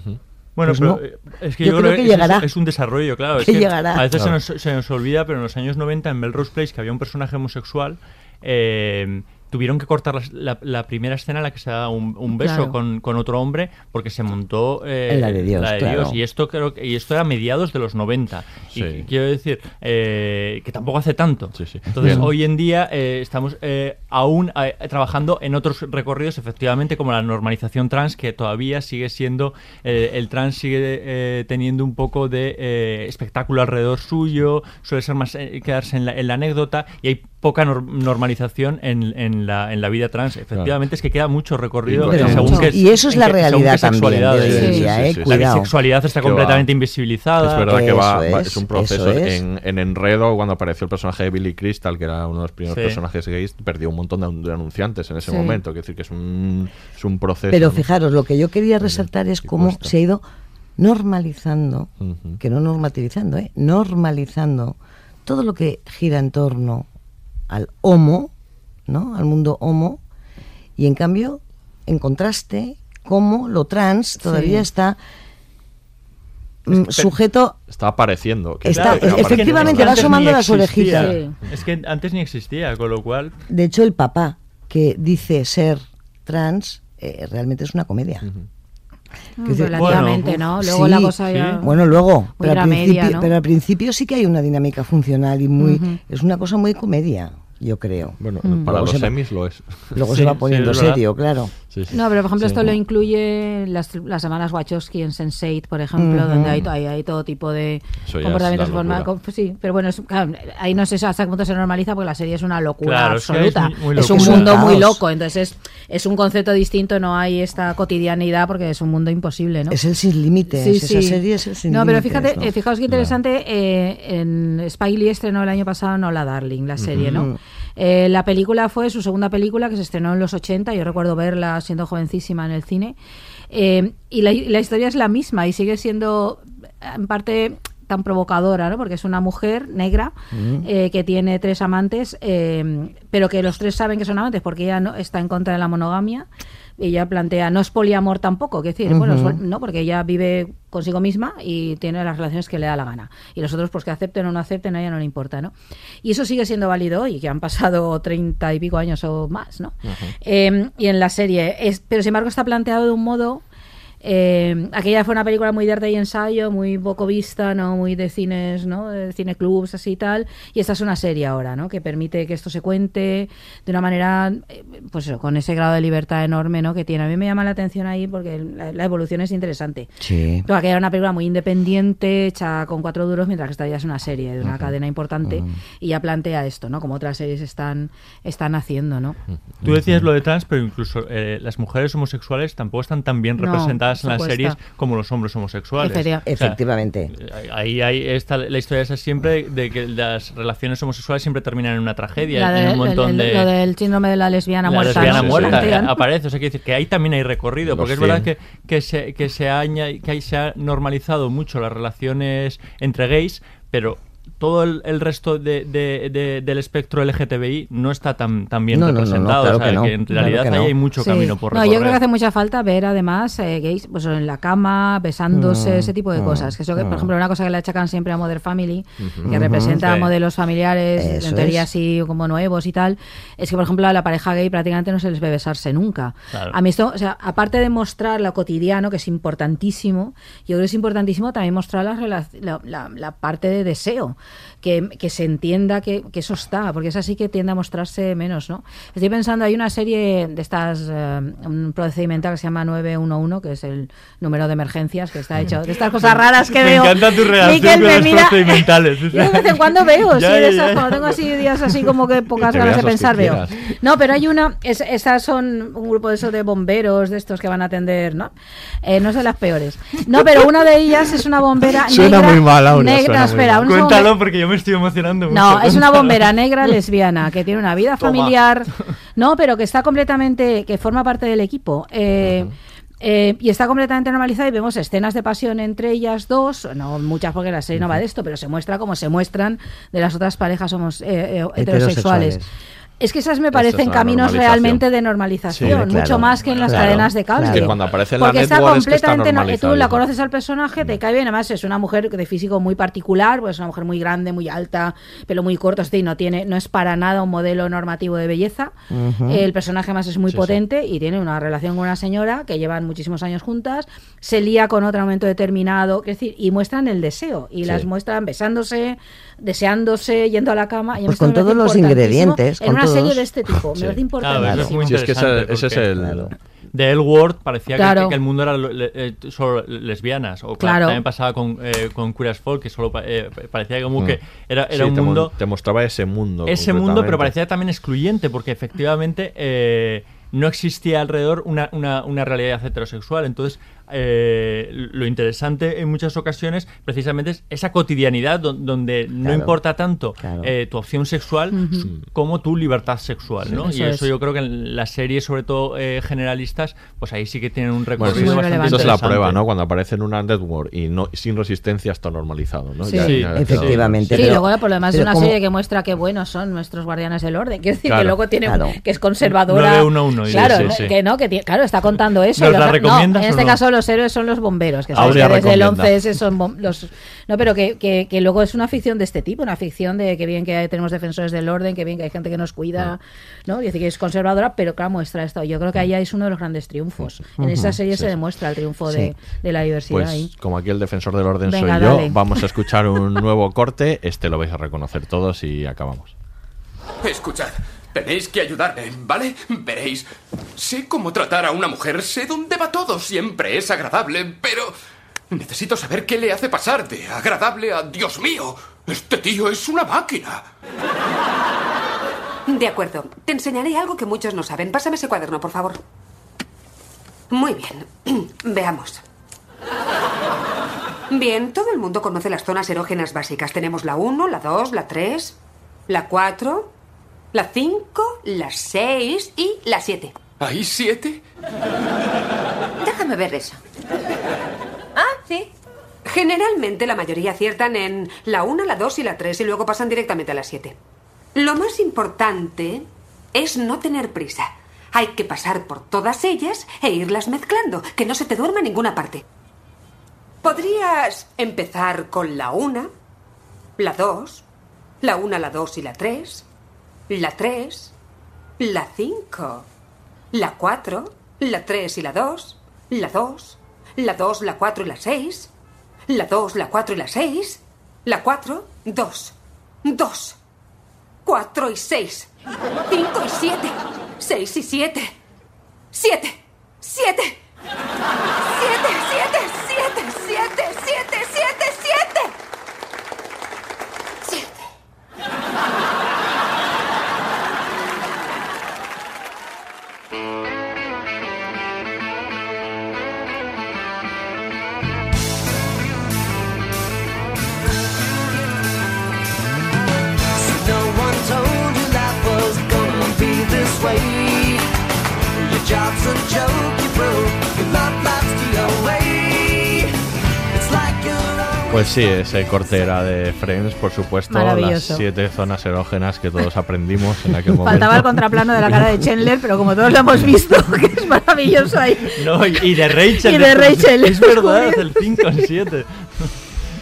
Bueno, Pues pero no. eh, es que Yo yo, creo creo que que es- llegará. Es, un desarrollo, claro. es Que que llegará. A veces Claro. se, nos, se nos olvida, pero en los años 90 en Melrose Place, que había un personaje homosexual, eh, tuvieron que cortar la, la- la primera escena en la que se da un, un beso Claro. con, con otro hombre porque se montó eh, En la de Dios, claro. Y esto creo que, y esto era mediados de los 90. Sí. Y quiero decir eh, que tampoco hace tanto. Entonces Bien. hoy en día eh, estamos eh, aún eh, trabajando en otros recorridos, efectivamente, como la normalización trans, que todavía sigue siendo, eh, el trans sigue eh, teniendo un poco de eh, espectáculo alrededor suyo, suele ser más eh, quedarse en la, en la anécdota y hay poca nor- normalización en, en la, en la vida trans. Efectivamente es que queda mucho recorrido Pero según mucho. qué, Y eso es en la según realidad también de en día, ¿eh? La bisexualidad está Que va. completamente invisibilizada. Es verdad que va, es, un proceso. eso es. En, en Enredo, cuando apareció el personaje de Billy Crystal, que era uno de los primeros Sí. personajes gays, perdió un montón de, de anunciantes en ese Sí. momento. Quiero decir que es un, es un proceso. Pero fijaros, lo que yo quería resaltar es cómo cuesta. se ha ido normalizando, que no normativizando, ¿eh? normalizando todo lo que gira en torno al homo, ¿no? al mundo homo, y en cambio, en contraste, cómo lo trans todavía Sí. está mm, sujeto Está apareciendo. que Está- efectivamente, va asomando ni las orejitas. Es que antes ni existía, con lo cual... De hecho, el papá que dice ser trans eh, realmente es una comedia. Decir, relativamente, bueno, ¿no? Luego la cosa ya- Bueno, luego, pero al, pero al principio sí que hay una dinámica funcional y muy es una cosa muy comedia, yo creo. Bueno, Mm. para Luego los va- semis lo es. Luego Sí, se va poniendo serio, claro. Sí, sí. No, pero por ejemplo Sí. esto lo incluye las, las semanas Wachowski en Sense8, por ejemplo, donde hay, hay, hay todo tipo de Eso comportamientos es la forma- locura. con- Sí, pero bueno, es- claro, ahí no sé hasta qué punto se normaliza porque la serie es una locura Claro, es que es absoluta. muy- muy es un mundo muy loco, entonces es, es un concepto distinto, no hay esta cotidianidad porque es un mundo imposible, ¿no? Es el sin límites, Sí, esa serie es el sin No, pero fíjate, ¿no? eh, fijaos qué interesante, eh, en Spike Lee estrenó el año pasado Nola Darling, la serie. ¿no? Eh, la película fue su segunda película que se estrenó en los 80, yo recuerdo verla siendo jovencísima en el cine, Eh, y la, la historia es la misma y sigue siendo en parte tan provocadora, ¿no? Porque es una mujer negra Mm. eh, que tiene tres amantes, eh, pero que los tres saben que son amantes porque ella no está en contra de la monogamia. Ella plantea, no es poliamor tampoco, que decir, bueno, es- Ujú. no, porque ella vive consigo misma y tiene las relaciones que le da la gana. Y los otros, pues que acepten o no acepten, a ella no le importa, ¿no? Y eso sigue siendo válido hoy, que han pasado treinta y pico años o más, ¿no? Eh, y en la serie, es, pero sin embargo está planteado de un modo Eh, aquella fue una película muy de arte y ensayo, muy poco vista, no muy de cines, ¿no? De cineclubs así y tal. Y esta es una serie ahora, ¿no? Que permite que esto se cuente de una manera, eh, pues eso, con ese grado de libertad enorme, ¿no? Que tiene. A mí me llama la atención ahí porque la, la evolución es interesante. Sí. Pero aquella era una película muy independiente, hecha con cuatro duros, mientras que esta ya es una serie de una cadena importante y ya plantea esto, ¿no? Como otras series están, están haciendo, ¿no? Tú decías lo de trans, pero incluso eh, las mujeres homosexuales tampoco están tan bien No, representadas en las series como los hombres homosexuales. Efectiva- O sea, Efectivamente. eh, ahí hay esta, la historia esa siempre de que las relaciones homosexuales siempre terminan en una tragedia, La en de- un montón el- de... Lo del síndrome de la lesbiana la muerta. lesbiana ¿no? muerta Plantean. eh, aparece, o sea, quiere decir que ahí también hay recorrido, Los porque es 100. verdad que, que, se, que, se ha, que ahí se ha normalizado mucho las relaciones entre gays, pero todo el, el resto de, de- de- del espectro LGTBI no está tan, tan bien No, no, no, no, representado, claro o sea, que no, que en claro realidad que ahí no. hay mucho Sí. camino por No, recorrer. yo creo que hace mucha falta ver además eh, gays pues, en la cama, besándose, Mm, ese tipo de mm, cosas. Que eso que, por mm. ejemplo, una cosa que le achacan siempre a Mother Family, que representa Sí. modelos familiares, Eso en teoría es. así como nuevos y tal, es que, por ejemplo, a la pareja gay prácticamente no se les ve besarse nunca. Claro. A mí esto, o sea, aparte de mostrar lo cotidiano, que es importantísimo, yo creo que es importantísimo también mostrar la, la- la parte de deseo, que, que se entienda que, que eso está, porque es así que tiende a mostrarse menos, ¿no? Estoy pensando, hay una serie de estas, eh, un procedimental que se llama 911, que es el número de emergencias, que está hecho de estas cosas raras que Me veo. encanta tu relación con me los mira- procedimentales. [LAUGHS] Yo de vez en cuando veo, [LAUGHS] Ya, sí, de ya, esas, ya. cuando tengo así días así como que pocas Que ganas de pensar, veo. No, pero hay una, es- estas son un grupo de esos de bomberos, de estos que van a atender, ¿no? Eh, no son las peores. No, pero una de ellas es una bombera [LAUGHS] Suena negra. muy mal, Aurea, negra- suena muy espera, mal. un porque yo me estoy emocionando No, es una bombera negra lesbiana que tiene una vida [LAUGHS] Toma. familiar, [LAUGHS] no, pero que está completamente, que forma parte del equipo. Eh, eh, y está completamente normalizada y vemos escenas de pasión entre ellas dos, no muchas porque la serie no va de esto, pero se muestra como se muestran de las otras parejas homos- eh, eh, heterosexuales. Heterosexuales. Es que esas me es parecen caminos realmente de normalización, Sí, mucho más que en las Claro. cadenas de cable. Es que cuando aparece en la Porque está network es que está completamente tú la conoces al personaje, te cae bien, además es una mujer de físico muy particular, pues es una mujer muy grande, muy alta, pelo muy corto, es decir, no tiene, no es para nada un modelo normativo de belleza. El personaje más es muy Sí, sí. potente y tiene una relación con una señora que llevan muchísimos años juntas, se lía con otro momento determinado, es decir, y muestran el deseo y las muestran besándose, deseándose, yendo a la cama. Y Pues con parece todos los ingredientes, En con una todos. serie de este tipo, Sí. me parece Claro, importante. eso es muy Sí, es que ese, ese es el... De El World parecía que- Claro. que, el mundo era le- eh, solo lesbianas. O Claro. también pasaba con, eh, con as Folk, que solo pa- eh, parecía como que era, era Sí, un te, mundo. te mostraba ese mundo. Ese mundo, pero parecía también excluyente, porque efectivamente eh, no existía alrededor una, una, una realidad heterosexual. Entonces, eh, lo interesante en muchas ocasiones precisamente es esa cotidianidad don- donde no importa tanto claro. eh, tu opción sexual como tu libertad sexual. ¿no? Eso y eso es. yo creo que en las series, sobre todo eh, generalistas, pues ahí sí que tienen un Bueno, recorrido sí, Muy bastante relevante. Esto es la prueba, ¿no? Cuando aparece en una network y no sin resistencia está normalizado, ¿no? Sí. Sí, Efectivamente. Sí, pero- luego por lo demás es una como- serie que muestra qué buenos son nuestros guardianes del orden. Quiero decir Claro, que luego tiene claro. que es conservadora. 911, claro, sí, ¿no? sí. que no, que tiene- claro, está contando eso. ¿Nos la no, recomiendas en este no? caso los héroes son los bomberos, que sabes que desde el recomienda. 11 son los No, pero que, que, que luego es una ficción de este tipo, una ficción de que bien que tenemos defensores del orden, que bien que hay gente que nos cuida, ¿no? Y decir que es conservadora, pero claro, muestra esto. Yo creo que ahí es uno de los grandes triunfos. En esa serie Sí, se demuestra el triunfo Sí. de, de la diversidad Pues ahí. como aquí el defensor del orden Venga, soy yo, dale. vamos a escuchar un [LAUGHS] nuevo corte. Este lo vais a reconocer todos y acabamos. Escuchad, tenéis que ayudarme, ¿vale? Veréis. Sé cómo tratar a una mujer, sé dónde va todo, siempre es agradable, pero necesito saber qué le hace pasar de agradable a Dios mío. Este tío es una máquina. De acuerdo. Te enseñaré algo que muchos no saben. Pásame ese cuaderno, por favor. Muy bien. [CLEARS THROAT] Veamos. Bien, todo el mundo conoce las zonas erógenas básicas. Tenemos la 1, la 2, la 3, la 4, la 5, la 6 y la 7. ¿Hay siete? Déjame ver eso. Ah, sí. Generalmente la mayoría aciertan en la 1, la 2 y la 3 y luego pasan directamente a la 7. Lo más importante es no tener prisa. Hay que pasar por todas ellas e irlas mezclando, que no se te duerma en ninguna parte. Podrías empezar con la 1, la 2, la 1, la 2 y la 3, la 3, la 5, la 4, la 3 y la 2, la 2, la 2, la 4 y la 6. La 2, la 4 y la 6. La 4, 2. 2. 4 y 6. 5 y 7. 6 y 7. 7. 7. 7, 7, 7, 7, job's a joke, you broke. Your love life's the away. It's like you're Pues sí, ese corte era de Friends, por supuesto. Las Maravilloso. siete zonas erógenas que todos aprendimos en aquel momento. Faltaba el contraplano de la cara de Chandler, pero como todos lo hemos visto, [LAUGHS] que es maravilloso ahí. No, y, y de Rachel. Y de Rachel, [LAUGHS] Es verdad, descubrir. el 5 en 7.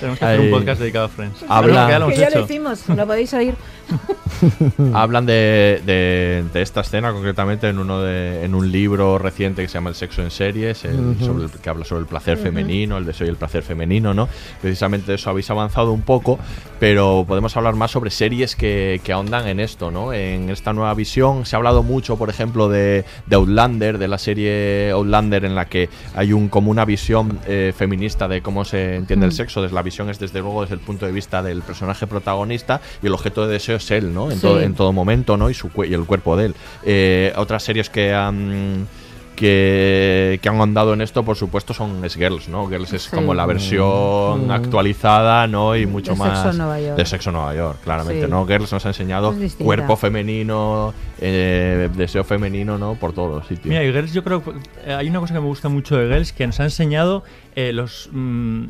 Tenemos que hacer Ahí. un podcast dedicado a Friends. Habla- Pero ya lo hemos Que ya lo hicimos, lo podéis oír. [LAUGHS] Hablan de, de- de esta escena concretamente en uno de, en un libro reciente que se llama El sexo en series, el- sobre el- que habla sobre el placer femenino, el deseo y el placer femenino, ¿no? Precisamente de eso habéis avanzado un poco, pero podemos hablar más sobre series que, que ahondan en esto, ¿no? En esta nueva visión se ha hablado mucho, por ejemplo, de, de Outlander, de la serie Outlander en la que hay un como una visión eh, feminista de cómo se entiende el sexo. Desde la visión es desde luego desde el punto de vista del personaje protagonista y el objeto de deseo es él, ¿no? En, Sí. todo, en todo momento, ¿no? Y, su, y el cuerpo de él. Eh, otras series que han que, que han andado en esto, por supuesto, son es Girls, ¿no? Girls es Sí. como la versión Mm. actualizada, ¿no? Y mucho De más en Nueva York. de Sexo en Nueva York, claramente, Sí. ¿no? Girls nos ha enseñado cuerpo femenino, eh, deseo femenino, ¿no? Por todos los sitios. Mira, y Girls, yo creo que eh, hay una cosa que me gusta mucho de Girls que nos ha enseñado eh, los mm,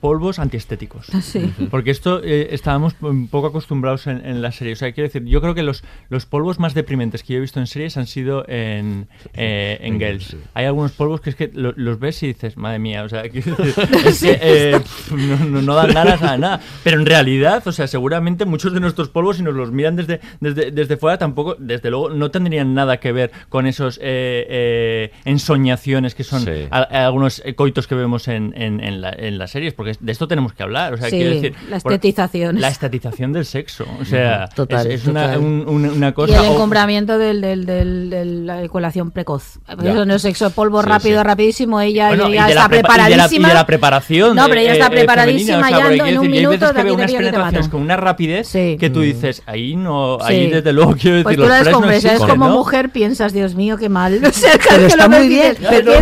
polvos antiestéticos. Sí. Porque esto eh, estábamos un poco acostumbrados en, en la serie. O sea, quiero decir, yo creo que los, los polvos más deprimentes que yo he visto en series han sido en, eh, en Girls. Hay algunos polvos que es que lo- los ves y dices, madre mía, o sea, [LAUGHS] decir, [LAUGHS] es que, eh, no, no- no dan ganas a nada. Pero en realidad, o sea, seguramente muchos de nuestros polvos, si nos los miran desde, desde, desde fuera, tampoco, desde luego, no tendrían nada que ver con esos eh, eh, ensoñaciones que son Sí. a- a algunos coitos que vemos en, en, en la- en las series, porque de esto tenemos que hablar. O sea, Sí, quiero decir, la estetización. La estetización del sexo. O sea, Total, es, es una, total. un- un- una Y cosa. el o- encumbramiento del, del, del- de la eyaculación precoz. Eso no es sexo, polvo Sí, rápido, sí. rapidísimo, ella Bueno, y ya de la está prepa- y de la- preparadísima. Y de la, preparación. No, pero ella eh, está eh, preparadísima, femenina, o sea, ya en quiero un yo hay minuto veces de que veo de unas de penetraciones con una rapidez que tú Mm. dices, ahí no, ahí desde luego quiero decir, Pues tú hombre, ¿sabes? existen, Como mujer piensas, Dios mío, qué mal. [LAUGHS] O sea, Pero está muy y bien. Pero,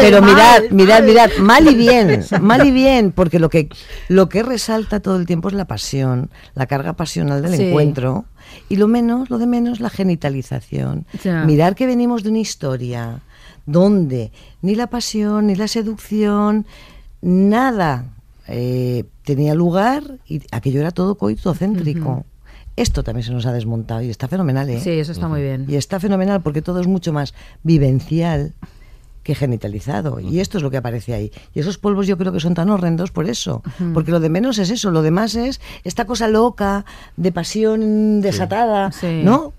pero, mirad, mirad, mirad, mal y bien, [LAUGHS] mal y bien, porque lo que, lo que resalta todo el tiempo es la pasión, la carga pasional del Sí. encuentro, y lo menos, lo de menos, la genitalización. Ya. Mirar que venimos de una historia donde ni la pasión, ni la seducción, nada eh, tenía lugar y aquello era todo coitocéntrico. Ujú. Esto también se nos ha desmontado y está fenomenal, ¿eh? Sí, eso está muy bien. Y está fenomenal porque todo es mucho más vivencial que genitalizado. Y esto es lo que aparece ahí. Y esos polvos yo creo que son tan horrendos por eso. Porque lo de menos es eso. Lo demás es esta cosa loca, de pasión desatada, Sí. ¿no?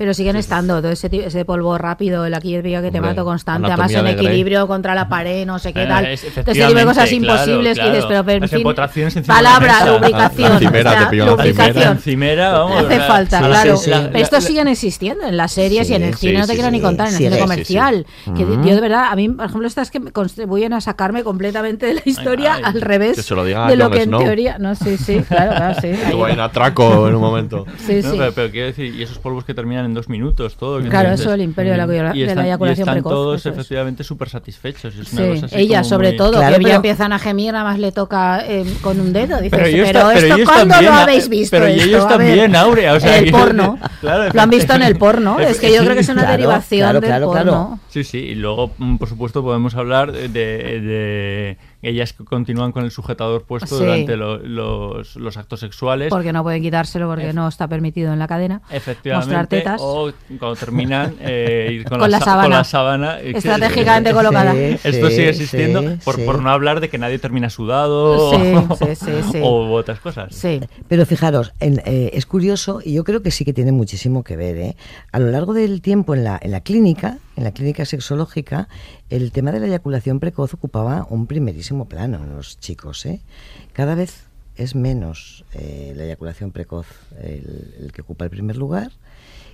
Pero siguen estando todo ese, ese polvo rápido, el aquí el que te Hombre, mato constante, además en Grey. equilibrio contra la pared, no sé qué Eh, tal. es- ese tipo de cosas imposibles claro, que dices, pero, en fin, palabra, lubricación. Encimera, o sea, te pillo la lubricación. Encimera, vamos. Hace falta, sí, claro. sí, sí. La- Pero estos siguen existiendo en las series y en el Sí, cine, no te sí, quiero sí. ni contar, en el cine comercial. sí. Que yo de verdad, a mí, por ejemplo, estas que me contribuyen a sacarme completamente de la historia ay. al revés Que se lo digan a de lo que en teoría. No, sí, sí, claro, claro, sí. [LAUGHS] un va. atraco en un momento. Sí, sí. pero, pero quiero decir, y esos polvos que terminan en dos minutos, todo. Claro, entonces- eso, el imperio de la, y de la están- eyaculación y están precoz. todos efectivamente súper satisfechos. Es una Sí, cosa así ella como sobre muy- todo, Claro, que ya empiezan a gemir, nada más le toca eh, con un dedo. Dices, Pero esto ¿cuándo también, lo habéis visto? pero esto? ellos también, Aurea, o sea, el porno. [LAUGHS] Claro, lo han visto en el [LAUGHS] porno. Es que yo creo que es una Claro, derivación claro, del claro, porno. claro. Sí, sí, y luego, mm, por supuesto, podemos hablar de, de ellas que continúan con el sujetador puesto Sí. durante lo- los, los actos sexuales. Porque no pueden quitárselo porque no está permitido en la cadena. Efectivamente, Mostrar tetas. o cuando terminan, eh, ir con, [LAUGHS] Con la sa- sábana. con la sábana. eh, Estratégicamente [LAUGHS] colocada. Sí, Esto sigue existiendo sí, por, sí. por no hablar de que nadie termina sudado Sí, o, [LAUGHS] sí, sí, sí. o otras cosas. Sí. Pero fijaros, en- eh, es curioso y yo creo que sí que tiene muchísimo que ver. ¿eh? A lo largo del tiempo en la, en la clínica en la clínica sexológica, el tema de la eyaculación precoz ocupaba un primerísimo plano en los chicos. ¿eh? Cada vez es menos eh, la eyaculación precoz el, el que ocupa el primer lugar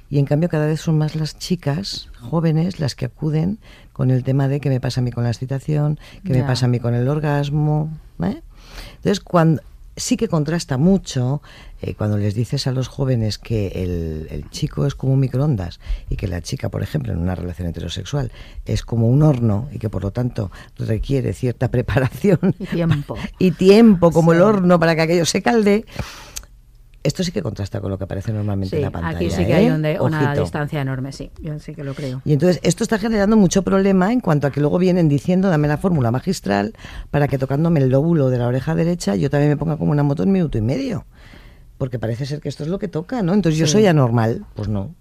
y en cambio cada vez son más las chicas jóvenes las que acuden con el tema de qué me pasa a mí con la excitación, qué me Ya. pasa a mí con el orgasmo. ¿eh? Entonces, cuando sí que contrasta mucho eh, cuando les dices a los jóvenes que el, el chico es como un microondas y que la chica, por ejemplo, en una relación heterosexual es como un horno y que por lo tanto requiere cierta [LAUGHS] preparación Y tiempo. [LAUGHS] y tiempo como el horno para que aquello se calde. Esto sí que contrasta con lo que aparece normalmente Sí, en la pantalla. aquí sí que ¿eh? hay un de- una distancia enorme, sí. Yo sí que lo creo. Y entonces esto está generando mucho problema en cuanto a que luego vienen diciendo dame la fórmula magistral para que tocándome el lóbulo de la oreja derecha yo también me ponga como una moto en minuto y medio. Porque parece ser que esto es lo que toca, ¿no? Entonces yo soy anormal. Pues no.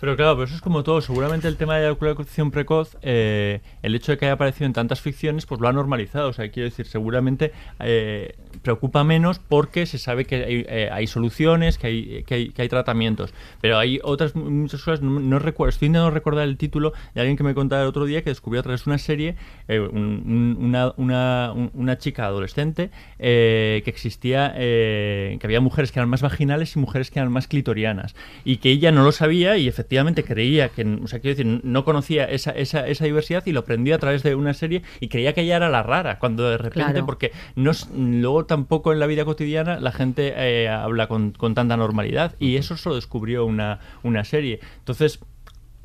Pero claro, pero eso es como todo. Seguramente el tema de la eyaculación precoz, eh, el hecho de que haya aparecido en tantas ficciones, pues lo ha normalizado. O sea, quiero decir, seguramente eh, preocupa menos porque se sabe que hay, eh, hay soluciones, que hay, que, hay, que hay tratamientos. Pero hay otras mu- muchas cosas, no, no recuerdo, estoy intentando recordar el título de alguien que me contaba el otro día que descubrió a través de una serie eh, un- un- una, una, un- una chica adolescente eh, que existía, eh, que había mujeres que eran más vaginales y mujeres que eran más clitorianas. Y que ella no lo sabía y efectivamente creía que, o sea, quiero decir, no conocía esa, esa, esa diversidad y lo aprendió a través de una serie y creía que ella era la rara, cuando de repente, Claro. porque no luego tampoco en la vida cotidiana la gente eh, habla con, con tanta normalidad y eso solo descubrió una, una serie. Entonces,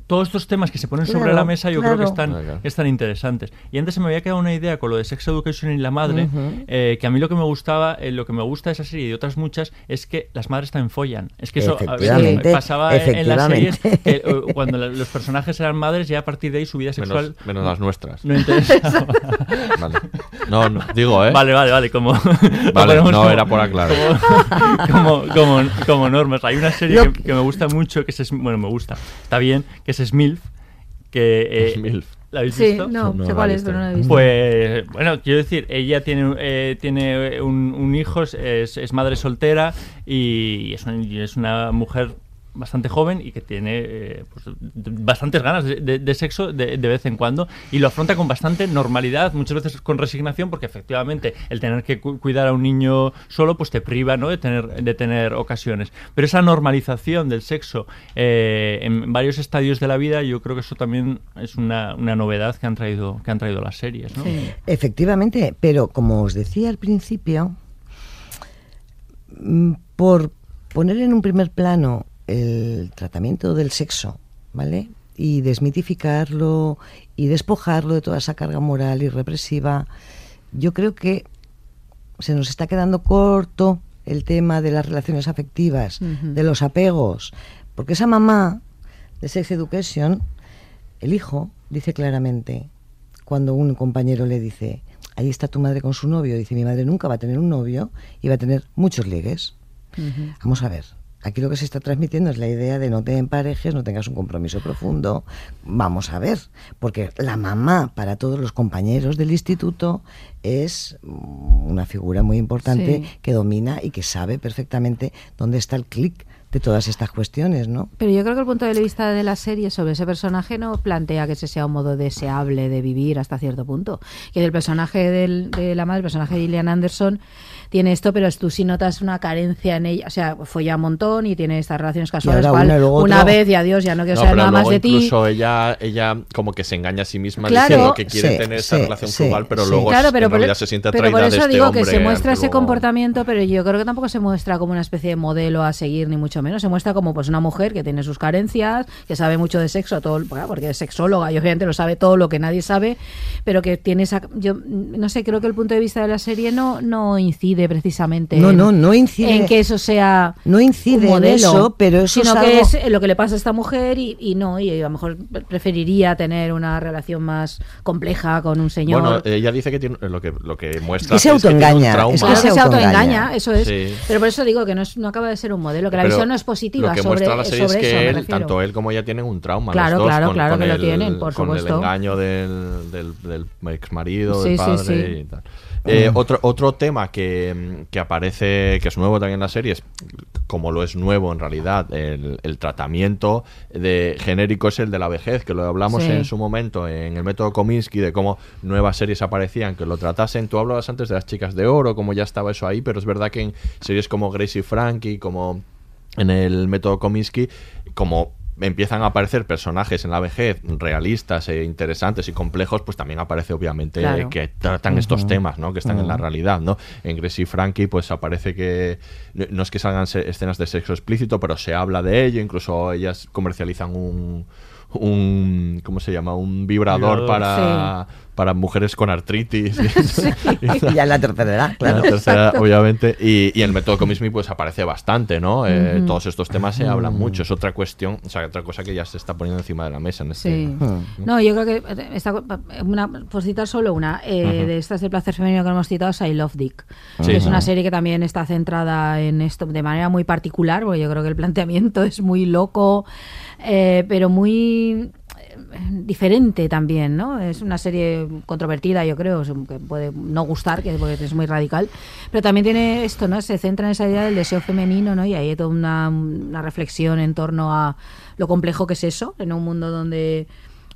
todos estos temas que se ponen sobre Claro, la mesa yo creo que están, Claro, están interesantes. Y antes se me había quedado una idea con lo de Sex Education y la madre, eh, que a mí lo que me gustaba, eh, lo que me gusta de esa serie y de otras muchas, es que las madres también follan. Es que eso a veces Efectivamente, pasaba en- en las series, que, eh, cuando la- los personajes eran madres, ya a partir de ahí su vida sexual... Menos, menos las nuestras. No interesaba. [LAUGHS] Vale. No, no, digo, ¿eh? Vale, vale, vale, como... Vale, no como- era por aclarar. Como, como, como, como normas. Hay una serie que, que me gusta mucho, que es... Bueno, me gusta. Está bien, que es Smilf, que... eh, Smilf. ¿La habéis Sí, visto? no, No sé cuál es, pero no la he visto. Pues bueno, quiero decir, ella tiene, eh, tiene un, un hijo, es, es madre soltera y es, una, y es una mujer bastante joven y que tiene eh, pues, bastantes ganas de, sexo de, vez en cuando y lo afronta con bastante normalidad, muchas veces con resignación, porque efectivamente el tener que cu- cuidar a un niño solo pues te priva ¿no? de, tener, de tener ocasiones. Pero esa normalización del sexo eh, en varios estadios de la vida, yo creo que eso también es una, una novedad que han traído, que han traído las series. Efectivamente, pero como os decía al principio, mm, por poner en un primer plano el tratamiento del sexo, ¿vale? Y desmitificarlo y despojarlo de toda esa carga moral y represiva, yo creo que se nos está quedando corto el tema de las relaciones afectivas, de los apegos, porque esa mamá de Sex Education, el hijo, dice claramente, cuando un compañero le dice, ahí está tu madre con su novio, dice, mi madre nunca va a tener un novio y va a tener muchos ligues. Vamos a ver. Aquí lo que se está transmitiendo es la idea de no te emparejes, no tengas un compromiso profundo. Vamos a ver, porque la mamá para todos los compañeros del instituto es una figura muy importante Sí. que domina y que sabe perfectamente dónde está el clic de todas estas cuestiones, ¿no? Pero yo creo que el punto de vista de la serie sobre ese personaje no plantea que ese sea un modo deseable de vivir hasta cierto punto. Que el personaje del- de la madre, el personaje de Gillian Anderson, tiene esto, pero tú sí notas una carencia en ella. O sea, folla un montón y tiene estas relaciones casuales. cual, una vez y adiós, ya no quiero No, saber pero nada más de ti. incluso ella, ella como que se engaña a sí misma Claro. diciendo que quiere Sí, tener esa relación sí, frugal, pero sí. luego Claro, pero en por, realidad se siente pero atraída por eso de este digo que se muestra ese luego- comportamiento, pero yo creo que tampoco se muestra como una especie de modelo a seguir, ni mucho menos. Se muestra como pues una mujer que tiene sus carencias, que sabe mucho de sexo, todo, bueno, porque es sexóloga y obviamente lo sabe todo lo que nadie sabe, pero que tiene esa... Yo no sé, creo que el punto de vista de la serie no, no incide precisamente No, en- no, no incide. en que eso sea No incide un en modelo, eso, pero eso sino es que es lo que le pasa a esta mujer y, y no, y a lo mejor preferiría tener una relación más compleja con un señor. Bueno, ella dice que tiene lo que lo que muestra Que se es que tiene un es que se autoengaña. eso es. Sí. Pero por eso digo que no, es- no acaba de ser un modelo, que la Pero visión no es positiva Lo que sobre, muestra la serie es sobre que eso, él, tanto él como ella tienen un trauma. Claro, los dos, claro, con, claro con que lo tienen, por con el supuesto. engaño del, del, del ex marido, Sí, del sí, padre sí. y tal. Eh, otro, otro tema que, que aparece, que es nuevo también en la serie, es como lo es nuevo en realidad el, el tratamiento de genérico es el de la vejez, que lo hablamos Sí. en su momento en el método Kominsky de cómo nuevas series aparecían que lo tratasen. Tú hablabas antes de las chicas de oro, como ya estaba eso ahí, pero es verdad que en series como Gracie Frankie, como en el método Kominsky, como empiezan a aparecer personajes en la vejez realistas e interesantes y complejos, pues también aparece obviamente Claro. que tratan estos temas, ¿no? Que están en la realidad, ¿no? En Gracie Frankie, pues aparece que no- es que salgan se- escenas de sexo explícito, pero se habla de ello, incluso ellas comercializan un un ¿cómo se llama? un vibrador, Vibrador. para para mujeres con artritis. [LAUGHS] [LAUGHS] Ya en la tercera edad, claro. En la tercera, obviamente. Y, y el método Comismi pues aparece bastante, ¿no? Eh. Todos estos temas se hablan Ujú. mucho. Es otra cuestión, o sea, otra cosa que ya se está poniendo encima de la mesa en este. Sí. No, yo creo que eh, esta, una, por citar solo una, eh, de estas de placer femenino que hemos citado es I Love Dick. Sí. que es una serie que también está centrada en esto de manera muy particular, porque yo creo que el planteamiento [LAUGHS] es muy loco, eh, pero muy diferente también, ¿no? Es una serie controvertida, yo creo, que puede no gustar, que porque es muy radical, pero también tiene esto, ¿no? Se centra en esa idea del deseo femenino, ¿no? Y ahí hay toda una, una reflexión en torno a lo complejo que es eso, en un mundo donde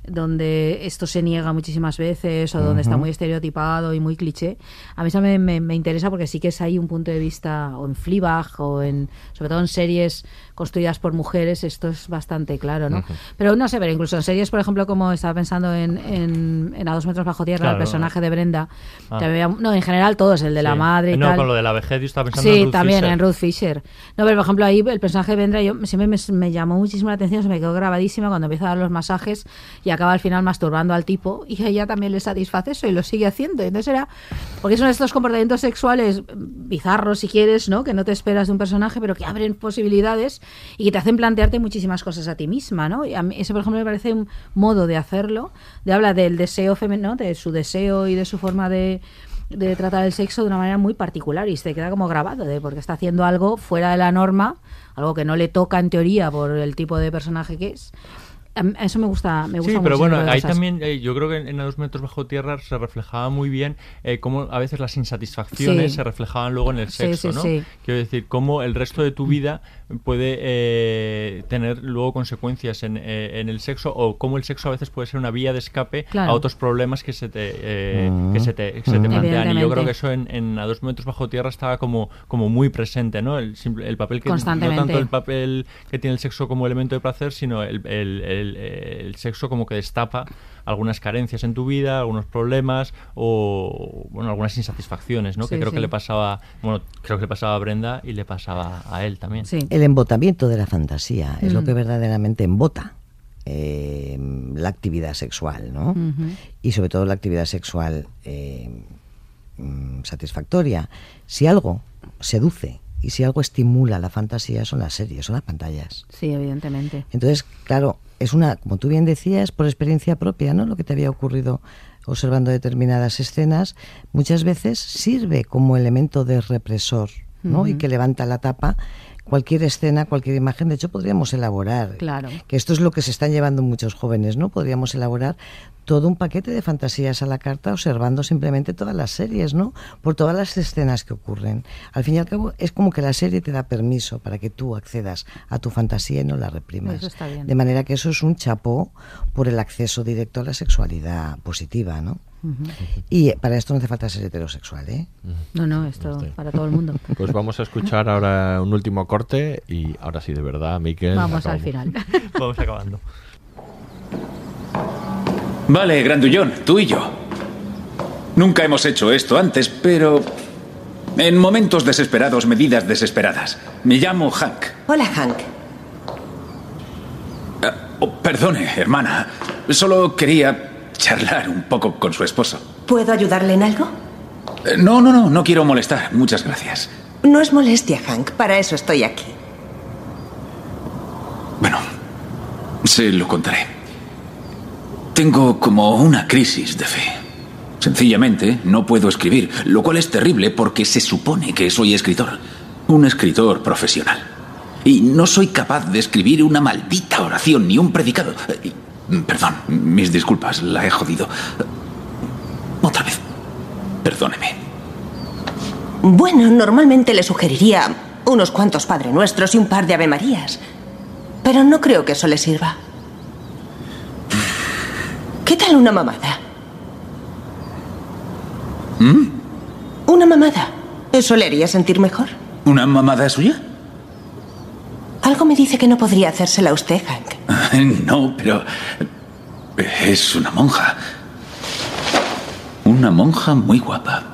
donde esto se niega muchísimas veces o donde está muy estereotipado y muy cliché. A mí eso me, me- me interesa porque sí que es ahí un punto de vista, o en Fleabag, o en, sobre todo en series construidas por mujeres, esto es bastante claro, ¿no? Ujú. Pero no sé, pero incluso en series, por ejemplo, como estaba pensando en, en, en A dos metros bajo tierra, Claro. el personaje de Brenda, Ah. había- no, en general todos, el de la Sí. madre y no, tal. con lo de la vejez yo estaba pensando Sí, en Ruth también Fisher. en Ruth Fisher. No, pero por ejemplo ahí el personaje de Vendra yo, siempre me, me llamó muchísimo la atención, se me quedó grabadísima cuando empieza a dar los masajes y acaba al final masturbando al tipo y ella también le satisface eso y lo sigue haciendo. Entonces era, porque son estos comportamientos sexuales bizarros si quieres, ¿no? Que no te esperas de un personaje pero que abren posibilidades y que te hacen plantearte muchísimas cosas a ti misma, ¿no? Y a mí ese por ejemplo me parece un modo de hacerlo, de habla del deseo femenino, de su deseo y de su forma de de tratar el sexo de una manera muy particular y se queda como grabado de porque está haciendo algo fuera de la norma, algo que no le toca en teoría por el tipo de personaje que es. Eso me gusta, me gusta Sí, pero bueno, ahí también eh, yo creo que en, en A dos metros bajo tierra se reflejaba muy bien eh, cómo a veces las insatisfacciones Sí. se reflejaban luego en el sexo, sí, ¿no? sí. Quiero decir, cómo el resto de tu vida puede eh, tener luego consecuencias en, eh, en el sexo o cómo el sexo a veces puede ser una vía de escape Claro. a otros problemas que se te, eh, Mm. que se te, que se te Mm. plantean. Y yo creo que eso en, en A dos metros bajo tierra estaba como, como muy presente, ¿no? El, simple- el papel que no tanto el papel que tiene el sexo como elemento de placer, sino el, el- el- el sexo como que destapa algunas carencias en tu vida, algunos problemas o bueno, algunas insatisfacciones, ¿no? Sí, que creo sí. que le pasaba, bueno, creo que le pasaba a Brenda y le pasaba a él también. El embotamiento de la fantasía es lo Mm. que verdaderamente embota eh, la actividad sexual, ¿no? Y sobre todo la actividad sexual eh, satisfactoria. Si algo seduce y si algo estimula la fantasía son las series, son las pantallas. Sí, evidentemente. Entonces, claro, es una, como tú bien decías, por experiencia propia, ¿no? Lo que te había ocurrido observando determinadas escenas, muchas veces sirve como elemento de represor, ¿no? Y que levanta la tapa cualquier escena, cualquier imagen. De hecho, podríamos elaborar, Claro. que esto es lo que se están llevando muchos jóvenes, ¿no? Podríamos elaborar todo un paquete de fantasías a la carta observando simplemente todas las series, ¿no? Por todas las escenas que ocurren. Al fin y al cabo, es como que la serie te da permiso para que tú accedas a tu fantasía y no la reprimas. Eso está bien. De manera que eso es un chapó por el acceso directo a la sexualidad positiva, ¿no? Y para esto no hace falta ser heterosexual, ¿eh? No, no, esto para todo el mundo. [LAUGHS] Pues vamos a escuchar ahora un último corte y ahora sí, de verdad, Miquel. Vamos al final. [LAUGHS] Vamos acabando. Vale, Grandullón, tú y yo. Nunca hemos hecho esto antes, pero... En momentos desesperados, medidas desesperadas. Me llamo Hank. Hola, Hank. Oh, perdone, hermana. Solo quería charlar un poco con su esposo. ¿Puedo ayudarle en algo? Eh, No, no, no, no quiero molestar. Muchas gracias. No es molestia, Hank. Para eso estoy aquí. Se lo contaré. Tengo como una crisis de fe. Sencillamente no puedo escribir, lo cual es terrible porque se supone que soy escritor. Un escritor profesional. Y no soy capaz de escribir una maldita oración ni un predicado. Eh, Perdón, mis disculpas, la he jodido. Otra vez. Perdóneme. Bueno, normalmente le sugeriría unos cuantos Padre Nuestros y un par de Ave Marías. Pero no creo que eso le sirva. ¿Qué tal una mamada? ¿Mm? Una mamada. ¿Eso le haría sentir mejor? ¿Una mamada suya? Algo me dice que no podría hacérsela a usted, Hank. [LAUGHS] No, pero... Es una monja. Una monja muy guapa.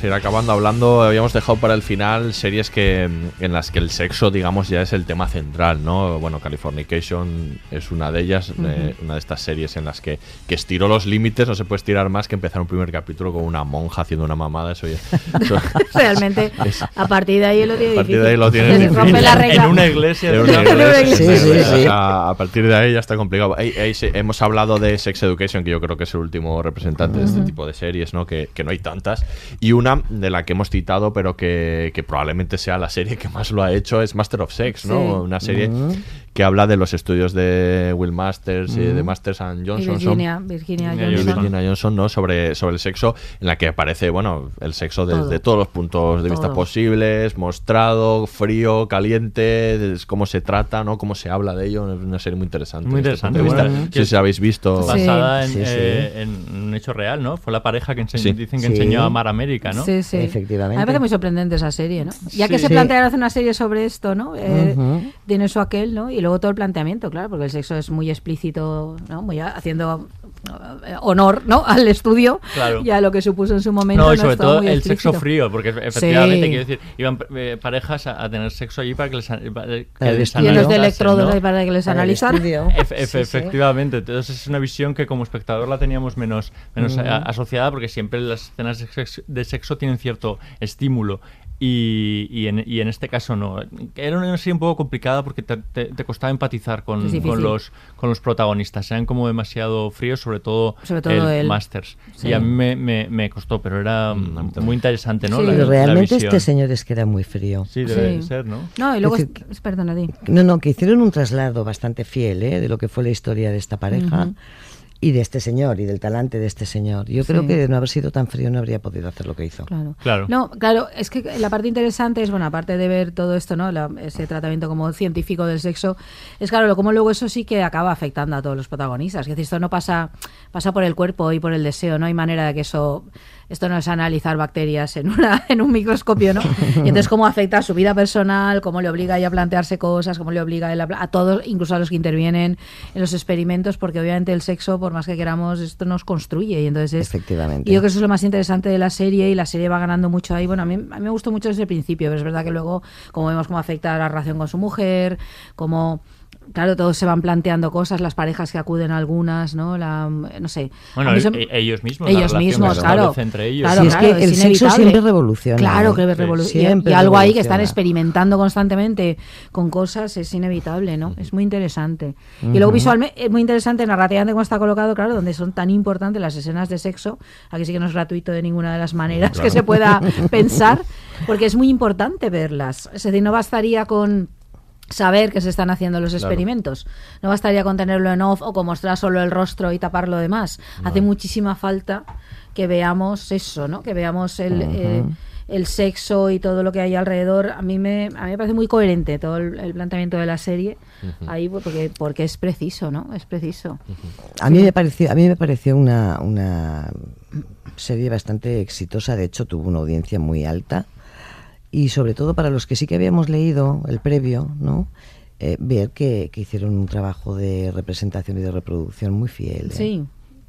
Vamos a ir acabando hablando. Habíamos dejado para el final series que en las que el sexo, digamos, ya es el tema central, ¿no? Bueno, Californication es una de ellas, Ujú. eh, una de estas series en las que, que estiró los límites. No se puede estirar más que empezar un primer capítulo con una monja haciendo una mamada. Eso ya. eso- [LAUGHS] Realmente, es- a partir de ahí lo tiene a partir difícil. de ahí lo tiene difícil. la. En una iglesia. En una iglesia, sí, Sí, sí, o sea, a partir de ahí ya está complicado. Ahí- ahí sí, hemos hablado de Sex Education, que yo creo que es el último representante de este tipo de series, ¿no? Que, que no hay tantas. Y una de la que hemos citado, pero que, que probablemente sea la serie que más lo ha hecho, es Master of Sex, ¿no? Sí. Una serie. Que habla de los estudios de Will Masters y de. Masters and Y Johnson. Virginia, son- Virginia y Johnson. Virginia Johnson, ¿no? Sobre, sobre el sexo, en la que aparece, bueno, el sexo desde Todo. todos los puntos de vista Todo. posibles, mostrado, frío, caliente, cómo se trata, ¿no? Cómo se habla de ello. Es una serie muy interesante. Muy este interesante. bueno, Sí, si habéis visto. Basada en, Sí, sí. eh, en un hecho real, ¿no? Fue la pareja que dicen que Sí. enseñó a amar América, ¿no? Sí, sí. A mí me parece muy sorprendente esa serie, ¿no? Ya que se Sí. plantearon hacer una serie sobre esto, ¿no? Eh, Ujú. Tiene eso aquel, ¿no? Y luego todo el planteamiento, claro, porque el sexo es muy explícito, ¿no? Muy a- haciendo eh, honor, ¿no? [LAUGHS] Al estudio Claro. y a lo que supuso en su momento. No, y sobre todo todo muy el explícito. sexo frío, porque efectivamente, Sí. quiero decir, iban eh, parejas a, a tener sexo allí para que les, para que Para el les estudio. Llenos de electrodos ¿no? ahí para que les analizaran. estudio. [LAUGHS] Efe- Sí, efe- sí. efectivamente, entonces es una visión que como espectador la teníamos menos, menos Mm. a- asociada porque siempre las escenas de sexo, de sexo tienen cierto estímulo y, y en, y en este caso no. Era una serie un poco complicada porque te, te- te costaba empatizar con, con los, con los protagonistas, eran como demasiado fríos, sobre todo, Sobre todo el. Masters. Sí. Y a mí me, me- me costó, pero era Mm, muy interesante, ¿no? Sí. La- Pero la realmente este señor es que era muy frío. Sí, debe Sí. ser, ¿no? No, y luego, Es es, decir, perdona, di. No, no, que hicieron un traslado bastante fiel ¿eh? de lo que fue la historia de esta pareja. Y de este señor y del talante de este señor. Yo creo Sí. que de no haber sido tan frío no habría podido hacer lo que hizo. Claro. Claro. No, claro, es que la parte interesante es, bueno, aparte de ver todo esto, ¿no? La- ese tratamiento como científico del sexo, es claro, lo- como luego eso sí que acaba afectando a todos los protagonistas. Es decir, esto no pasa, pasa por el cuerpo y por el deseo, no hay manera de que eso, esto no es analizar bacterias en una, [LAUGHS] en un microscopio, ¿no? Y entonces cómo afecta a su vida personal, cómo le obliga a ella a plantearse cosas, cómo le obliga a, él a, pla- a todos, incluso a los que intervienen en los experimentos, porque obviamente el sexo, por más que queramos, esto nos construye y entonces es Efectivamente. y yo creo que eso es lo más interesante de la serie y la serie va ganando mucho ahí. Bueno, a mí, a mí me gustó mucho desde el principio, pero es verdad que luego, como vemos cómo afecta a la relación con su mujer, cómo... Claro, todos se van planteando cosas, las parejas que acuden a algunas, ¿no? La, no sé. Bueno, e- son- ellos mismos, Ellos mismos, claro. entre ellos. Claro, Sí, es claro, que el sexo siempre revoluciona, Claro ¿eh? que revoluciona. Siempre Y algo ahí que están experimentando constantemente con cosas es inevitable, ¿no? Es muy interesante. Y luego visualmente es muy interesante, narrativamente cómo está colocado, claro, donde son tan importantes las escenas de sexo. Aquí sí que no es gratuito de ninguna de las maneras Claro. que se pueda [LAUGHS] pensar, porque es muy importante verlas. Es decir, no bastaría con saber que se están haciendo los Claro. experimentos. No bastaría con tenerlo en off o con mostrar solo el rostro y tapar lo demás. Hace muchísima falta que veamos eso, ¿no? Que veamos el, eh, el sexo y todo lo que hay alrededor. A mí me, a mí me parece muy coherente todo el, el planteamiento de la serie ahí porque, porque es preciso, ¿no? Es preciso. A mí me pareció, a mí me pareció una, una serie bastante exitosa, de hecho tuvo una audiencia muy alta y sobre todo para los que sí que habíamos leído el previo, ¿no? Eh, ver que, que hicieron un trabajo de representación y de reproducción muy fiel. ¿eh? Sí.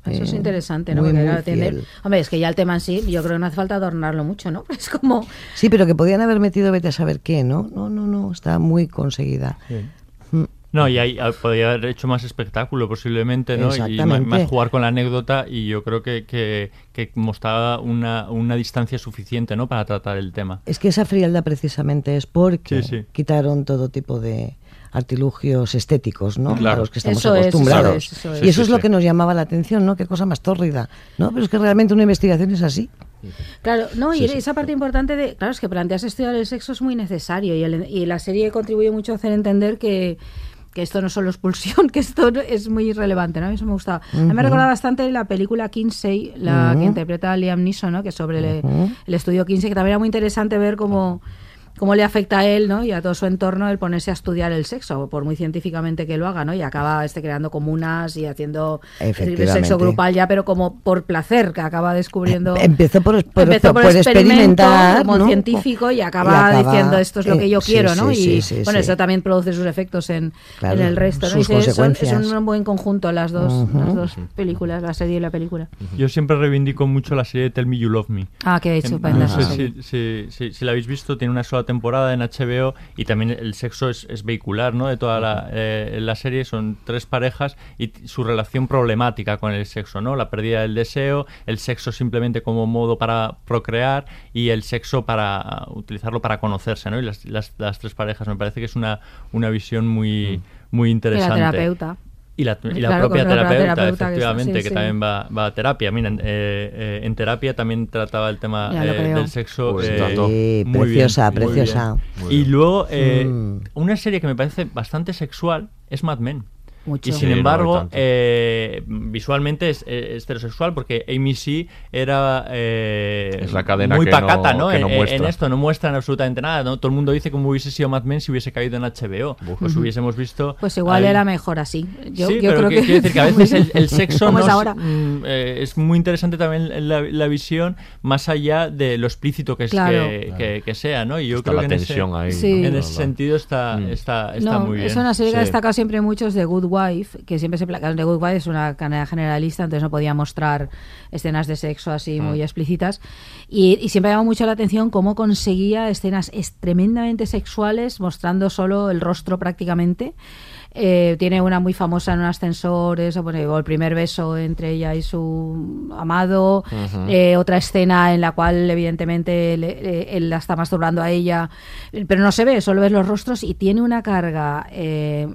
Eso es Eh, interesante, ¿no? muy, Porque, muy fiel. hombre, es que ya el tema en sí, yo creo que no hace falta adornarlo mucho, ¿no? [LAUGHS] Es como... Sí, pero que podían haber metido, vete a saber qué, ¿no? No, no, no, está muy conseguida. Mm. No, y ahí ah, podría haber hecho más espectáculo posiblemente, ¿no? Y más jugar con la anécdota y yo creo que, que, que mostraba una, una distancia suficiente, ¿no? Para tratar el tema. Es que esa frialdad precisamente es porque Sí, sí. quitaron todo tipo de artilugios estéticos, ¿no? Claro. A los que estamos Eso es, acostumbrados. eso es, eso es. Y eso es lo que nos llamaba la atención, ¿no? Qué cosa más tórrida, ¿no? Pero es que realmente una investigación es así. Claro, no, y Sí, sí. esa parte importante de, claro, es que plantearse estudiar el sexo es muy necesario y, el- y la serie contribuye mucho a hacer entender que, que esto no solo es pulsión, [LAUGHS] que esto es muy relevante, ¿no? A mí eso me gustaba. A mí me recuerda bastante la película Kinsey, la que interpreta a Liam Neeson, ¿no? Que sobre el- el, estudio Kinsey, que también era muy interesante ver cómo cómo le afecta a él ¿no? y a todo su entorno el ponerse a estudiar el sexo, por muy científicamente que lo haga, ¿no? Y acaba este creando comunas y haciendo el sexo grupal ya, pero como por placer, que acaba descubriendo... Empezó por, por, Empezó por, experimentar, como ¿no? científico y acaba, Y acaba, diciendo esto es lo que yo eh, sí, quiero, ¿no? sí, y sí, sí, bueno, sí. eso también produce sus efectos en, Claro, en el resto. ¿no? sus Y sí, son-. Es un buen conjunto las dos, las dos películas, la serie y la película. Yo siempre reivindico mucho la serie de Tell Me You Love Me. Ah, Em, No sé serie. si, si, si- si la habéis visto, tiene una sola temporada en HBO y también el sexo es, es vehicular, ¿no? De toda la, eh, la serie son tres parejas y su relación problemática con el sexo, ¿no? La pérdida del deseo, el sexo simplemente como modo para procrear y el sexo para utilizarlo para conocerse, ¿no? Y las, las, las tres parejas me parece que es una, una visión muy, muy Y interesante. la terapeuta. Y la, y la Claro, propia terapeuta, que efectivamente, sí, que sí. también va, va a terapia. Mira, en, eh, eh, en terapia también trataba el tema eh, del sexo. Pues eh. Sí, muy preciosa, bien, muy preciosa. bien. Muy Y luego, eh, Mm. una serie que me parece bastante sexual es Mad Men. Mucho. Y sin Sí, embargo, eh, visualmente es, heterosexual porque Amy C era eh, Es la cadena muy que pacata, no- ¿no? que no en, esto no muestran absolutamente nada, ¿no? Todo el mundo dice cómo hubiese sido Mad Men si hubiese caído en HBO. Pues hubiésemos visto... Pues igual ahí- era mejor así. Yo, sí, yo pero creo que- que, quiero decir que a [LAUGHS] veces el, el sexo ¿Cómo no es ahora? mm, eh, es muy interesante también la, la visión más allá de lo explícito que, es Claro. que, que- que sea, ¿no? Y yo Está creo la que en tensión ese, ahí. Sí. ¿no? en ese sentido está, Mm. está, está no, muy bien. es una serie que ha destacado siempre muchos de Good Wife, que siempre se placa. The Good Wife es una canal generalista, entonces no podía mostrar escenas de sexo así Mm. muy explícitas. Y, y siempre llamaba mucho la atención cómo conseguía escenas es- tremendamente sexuales, mostrando solo el rostro prácticamente. Eh, tiene una muy famosa en un ascensor, eso, bueno, el primer beso entre ella y su amado, Ujú. eh, otra escena en la cual evidentemente le- él la está masturbando a ella, pero no se ve, solo ves los rostros y tiene una carga eh,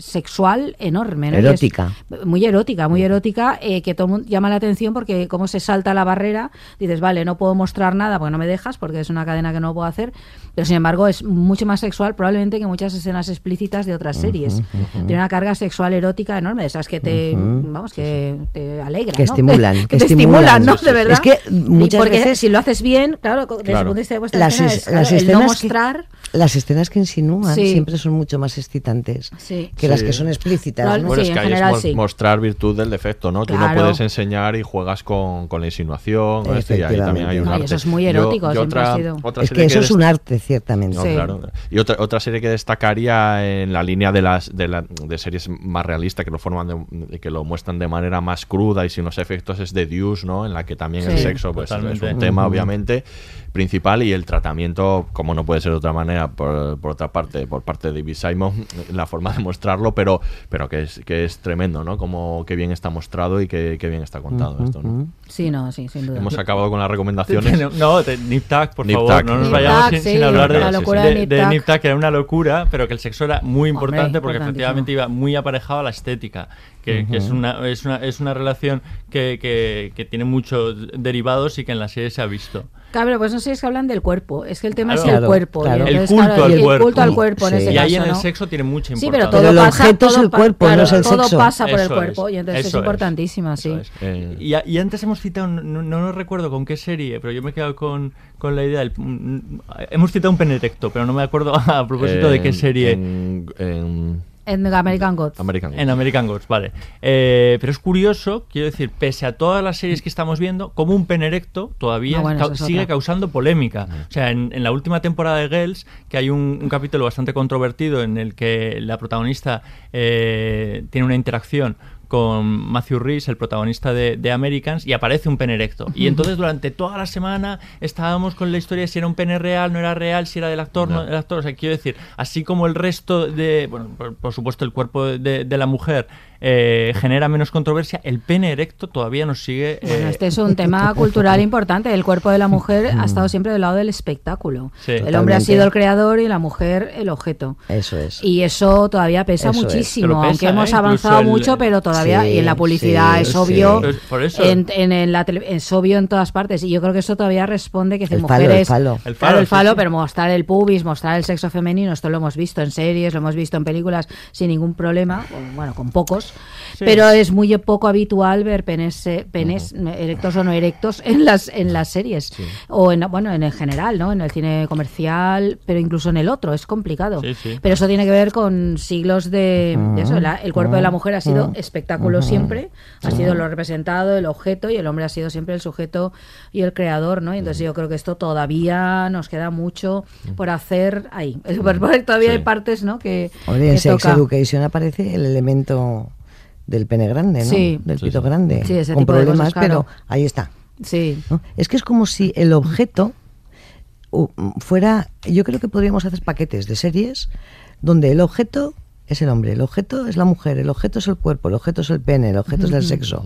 sexual enorme. Erótica. muy erótica, muy erótica, eh, que todo el mundo llama la atención porque como se salta la barrera, dices, vale, no puedo mostrar nada porque no me dejas, porque es una cadena que no puedo hacer, pero sin embargo es mucho más sexual probablemente que muchas escenas explícitas de otras series. Tiene una carga sexual erótica enorme, de esas que te, vamos, que te alegra, Que ¿no? estimulan, [LAUGHS] que, que te estimulan. ¿no? De verdad. Es que muchas porque veces- si lo haces bien, claro, desde el punto de vista de vuestra Las, escena, es- claro, las no mostrar... que, las escenas que insinúan Sí. siempre son mucho más excitantes Sí. que las que son explícitas. Claro, ¿no? Bueno, Sí, es que ahí general es mo- sí. mostrar virtud del defecto, ¿no? Tú no Claro. puedes enseñar y juegas con, con la insinuación, ¿no? Este, y ahí también hay un No, arte. eso es muy Yo- erótico, yo siempre otra, otra Es serie que eso des- es un arte, ciertamente. No, Sí. claro. Y otra, otra serie que destacaría en la línea de las de, la- de series más realistas que lo forman de- que lo muestran de manera más cruda y sin los efectos es The Deuce, ¿no? En la que también el Sí. sexo pues, es un tema obviamente principal y el tratamiento, como no puede ser de otra manera, por, por otra parte, por parte de David Simon, [LAUGHS] la forma de mostrarlo, pero, pero que es que es tremendo, ¿no? Como qué bien está mostrado y qué, qué bien está contado esto, ¿no? Sí, no, sí, sin duda. Hemos acabado con las recomendaciones. No, de Nip por Nip favor, Tuck. no nos vayamos sin, sí, sin hablar de la locura de de, Nip de Tuck. Nip Tuck, que era una locura, pero que el sexo era muy importante Hombre, porque efectivamente iba muy aparejado a la estética, que, que es, una, es, una, es una relación que, que, que tiene muchos derivados y que en la serie se ha visto. Claro, pues no sé, es que hablan del cuerpo. Es que el tema Claro. es el Claro, cuerpo. claro. El entonces, culto claro, al el cuerpo. culto al cuerpo en Sí. ese Y ahí caso, en el ¿no? sexo tiene mucha Sí, importancia. pero todo Pero el pasa, objeto es el cuerpo, no es el todo sexo. pasa por el cuerpo es, y entonces es importantísima, sí. Es. Eh, Y, antes hemos citado, no, no, no recuerdo con qué serie, pero yo me he quedado con, con la idea. del- mm, hemos citado un penerecto, pero no me acuerdo [LAUGHS] a propósito de qué serie. En, en En American Gods. American En American Gods, vale. Eh, pero es curioso, quiero decir, pese a todas las series que estamos viendo, como un penerecto todavía No, bueno, cau- eso es sigue otra. causando polémica. O sea, en, en la última temporada de Girls, que hay un, un capítulo bastante controvertido en el que la protagonista eh, tiene una interacción con Matthew Rhys, el protagonista de, de Americans, y aparece un pene erecto. Y entonces durante toda la semana estábamos con la historia de si era un pene real, no era real, si era del actor, no, No. del actor. O sea, quiero decir, así como el resto de, bueno, por, por supuesto el cuerpo de, de la mujer eh, genera menos controversia, el pene erecto todavía nos sigue... Bueno, eh, este es un tema [LAUGHS] cultural importante. El cuerpo de la mujer ha estado siempre del lado del espectáculo. Sí. El hombre ha sido el creador y la mujer el objeto. Eso es. Y eso todavía pesa Eso muchísimo, pesa, aunque hemos ¿eh? avanzado el- mucho, pero todavía, Sí, y en la publicidad sí, es obvio, Pues por eso. En, en- en la tele- es obvio en todas partes. Y yo creo que eso todavía responde que si El falo, mujeres... el falo. El Claro, falo, el sí, falo, sí. pero mostrar el pubis, mostrar el sexo femenino, esto lo hemos visto en series, lo hemos visto en películas sin ningún problema, bueno, con pocos, Sí. pero es muy poco habitual ver penes, penes erectos o no erectos en las en las series o en bueno en el general, ¿no? En el cine comercial, pero incluso en el otro es complicado. Sí. Pero eso tiene que ver con siglos de, de eso. la- el cuerpo de la mujer ha sido espectáculo siempre, ha sido lo representado, el objeto y el hombre ha sido siempre el sujeto y el creador, ¿no? Y entonces yo creo que esto todavía nos queda mucho por hacer ahí. [LAUGHS] Todavía hay partes, ¿no? Que, en que Sex toca. Education aparece el elemento del pene grande, ¿no? Sí. Del Sí, pito sí. grande. Sí, ese con tipo de problemas, cosas, claro. pero ahí está. Sí. ¿no? Es que es como si el objeto fuera. Yo creo que podríamos hacer paquetes de series donde el objeto es el hombre, el objeto es la mujer, el objeto es el cuerpo, el objeto es el pene, el objeto es el sexo.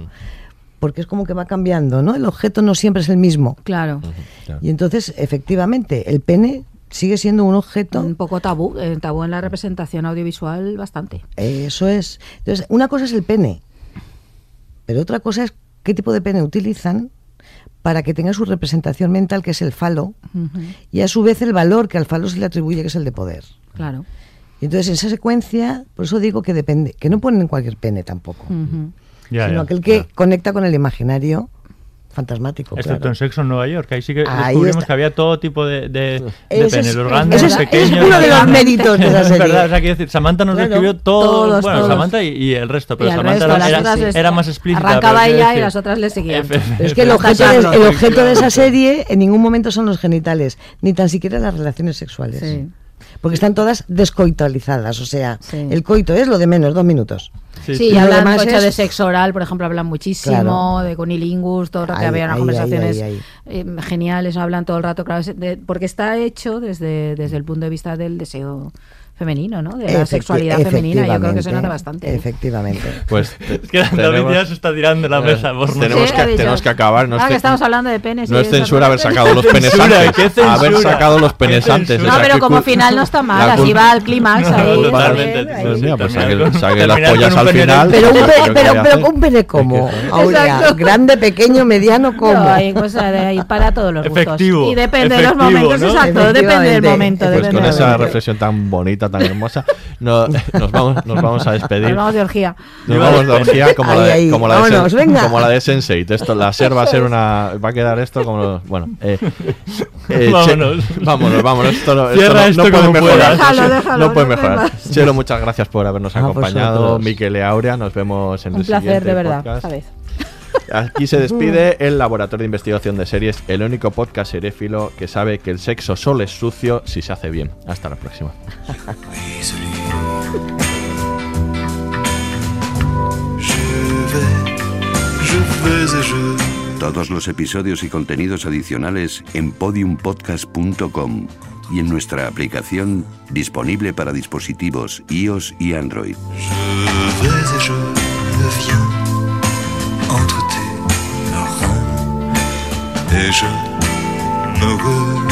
Porque es como que va cambiando, ¿no? El objeto no siempre es el mismo. Claro. Y entonces, efectivamente, el pene sigue siendo un objeto. Un poco tabú, eh, tabú en la representación audiovisual bastante. Eso es. Entonces, una cosa es el pene, pero otra cosa es qué tipo de pene utilizan para que tenga su representación mental, que es el falo, y a su vez el valor que al falo se le atribuye, que es el de poder. Claro. Y entonces, en esa secuencia, por eso digo que depende, que no ponen cualquier pene tampoco, ya, sino ya, aquel que ya. conecta con el imaginario fantasmático. Excepto claro. en Sexo en Nueva York, ahí sí que Ahí descubrimos está. que había todo tipo de, de, de penes, es- los grandes, es- ese es pequeños. uno de los [LAUGHS] méritos de esa Es serie. verdad, o sea, quiero decir, Samantha nos Claro. describió todo, Todos, bueno, todos. Samantha y, y el resto, pero al Samantha resto, era, las era- otras les- era más explícita. Arrancaba ella y las otras le seguían. Es que el objeto, de, el objeto de esa serie en ningún momento son los genitales, ni tan siquiera las relaciones sexuales. Sí. Porque están todas descoitalizadas, o sea, Sí. el coito es lo de menos, dos minutos. Sí, Sí, Y lo hablan mucho es- de sexo oral, por ejemplo, hablan muchísimo, Claro. de cunilingus, todo el rato Ahí, había unas ahí, conversaciones ahí, eh, geniales, hablan todo el rato, claro, de- porque está hecho desde, desde el punto de vista del deseo femenino, ¿no? De la Efecti- sexualidad femenina, yo creo que se nota bastante. Efectivamente. Pues [LAUGHS] Es que David ya se está tirando la mesa por tenemos, que, tenemos que acabar. No, Ah, es, que estamos hablando de penes. no es censura haber sacado los penes antes. Haber sacado los ¿Qué penes antes. No, pero como final no está mal, así va al clímax totalmente. pues saque, las pollas un al final. Pero, un pene como, grande, pequeño, mediano, como. No, hay cosas de ahí para todos los gustos. Y depende de los momentos, ¿no? exacto, depende del momento. Pues depende con esa momento. reflexión tan bonita, tan hermosa, no- [LAUGHS] nos, vamos, nos vamos a despedir. Nos vamos de orgía. Nos vamos de orgía como, la Ahí, de, ahí. como, la de Vámonos, Sen- venga. como la de Sense8. Esto, la SER va a ser una. Va a quedar esto como. Bueno. eh, eh, Vámonos. Che- vámonos, vámonos. Esto no, Cierra esto no, esto no puede mejorar. Déjalo, déjalo, no puede no mejorar. Chelo, muchas gracias por habernos A acompañado. Miquel y Aurea, nos vemos en Un el placer, siguiente de verdad, podcast. Aquí se despide el Laboratorio de Investigación de Series, el único podcast seréfilo que sabe que el sexo solo es sucio si se hace bien. Hasta la próxima. Todos los episodios y contenidos adicionales en podiumpodcast.com y en nuestra aplicación disponible para dispositivos iOS y Android. Je vais et je et je me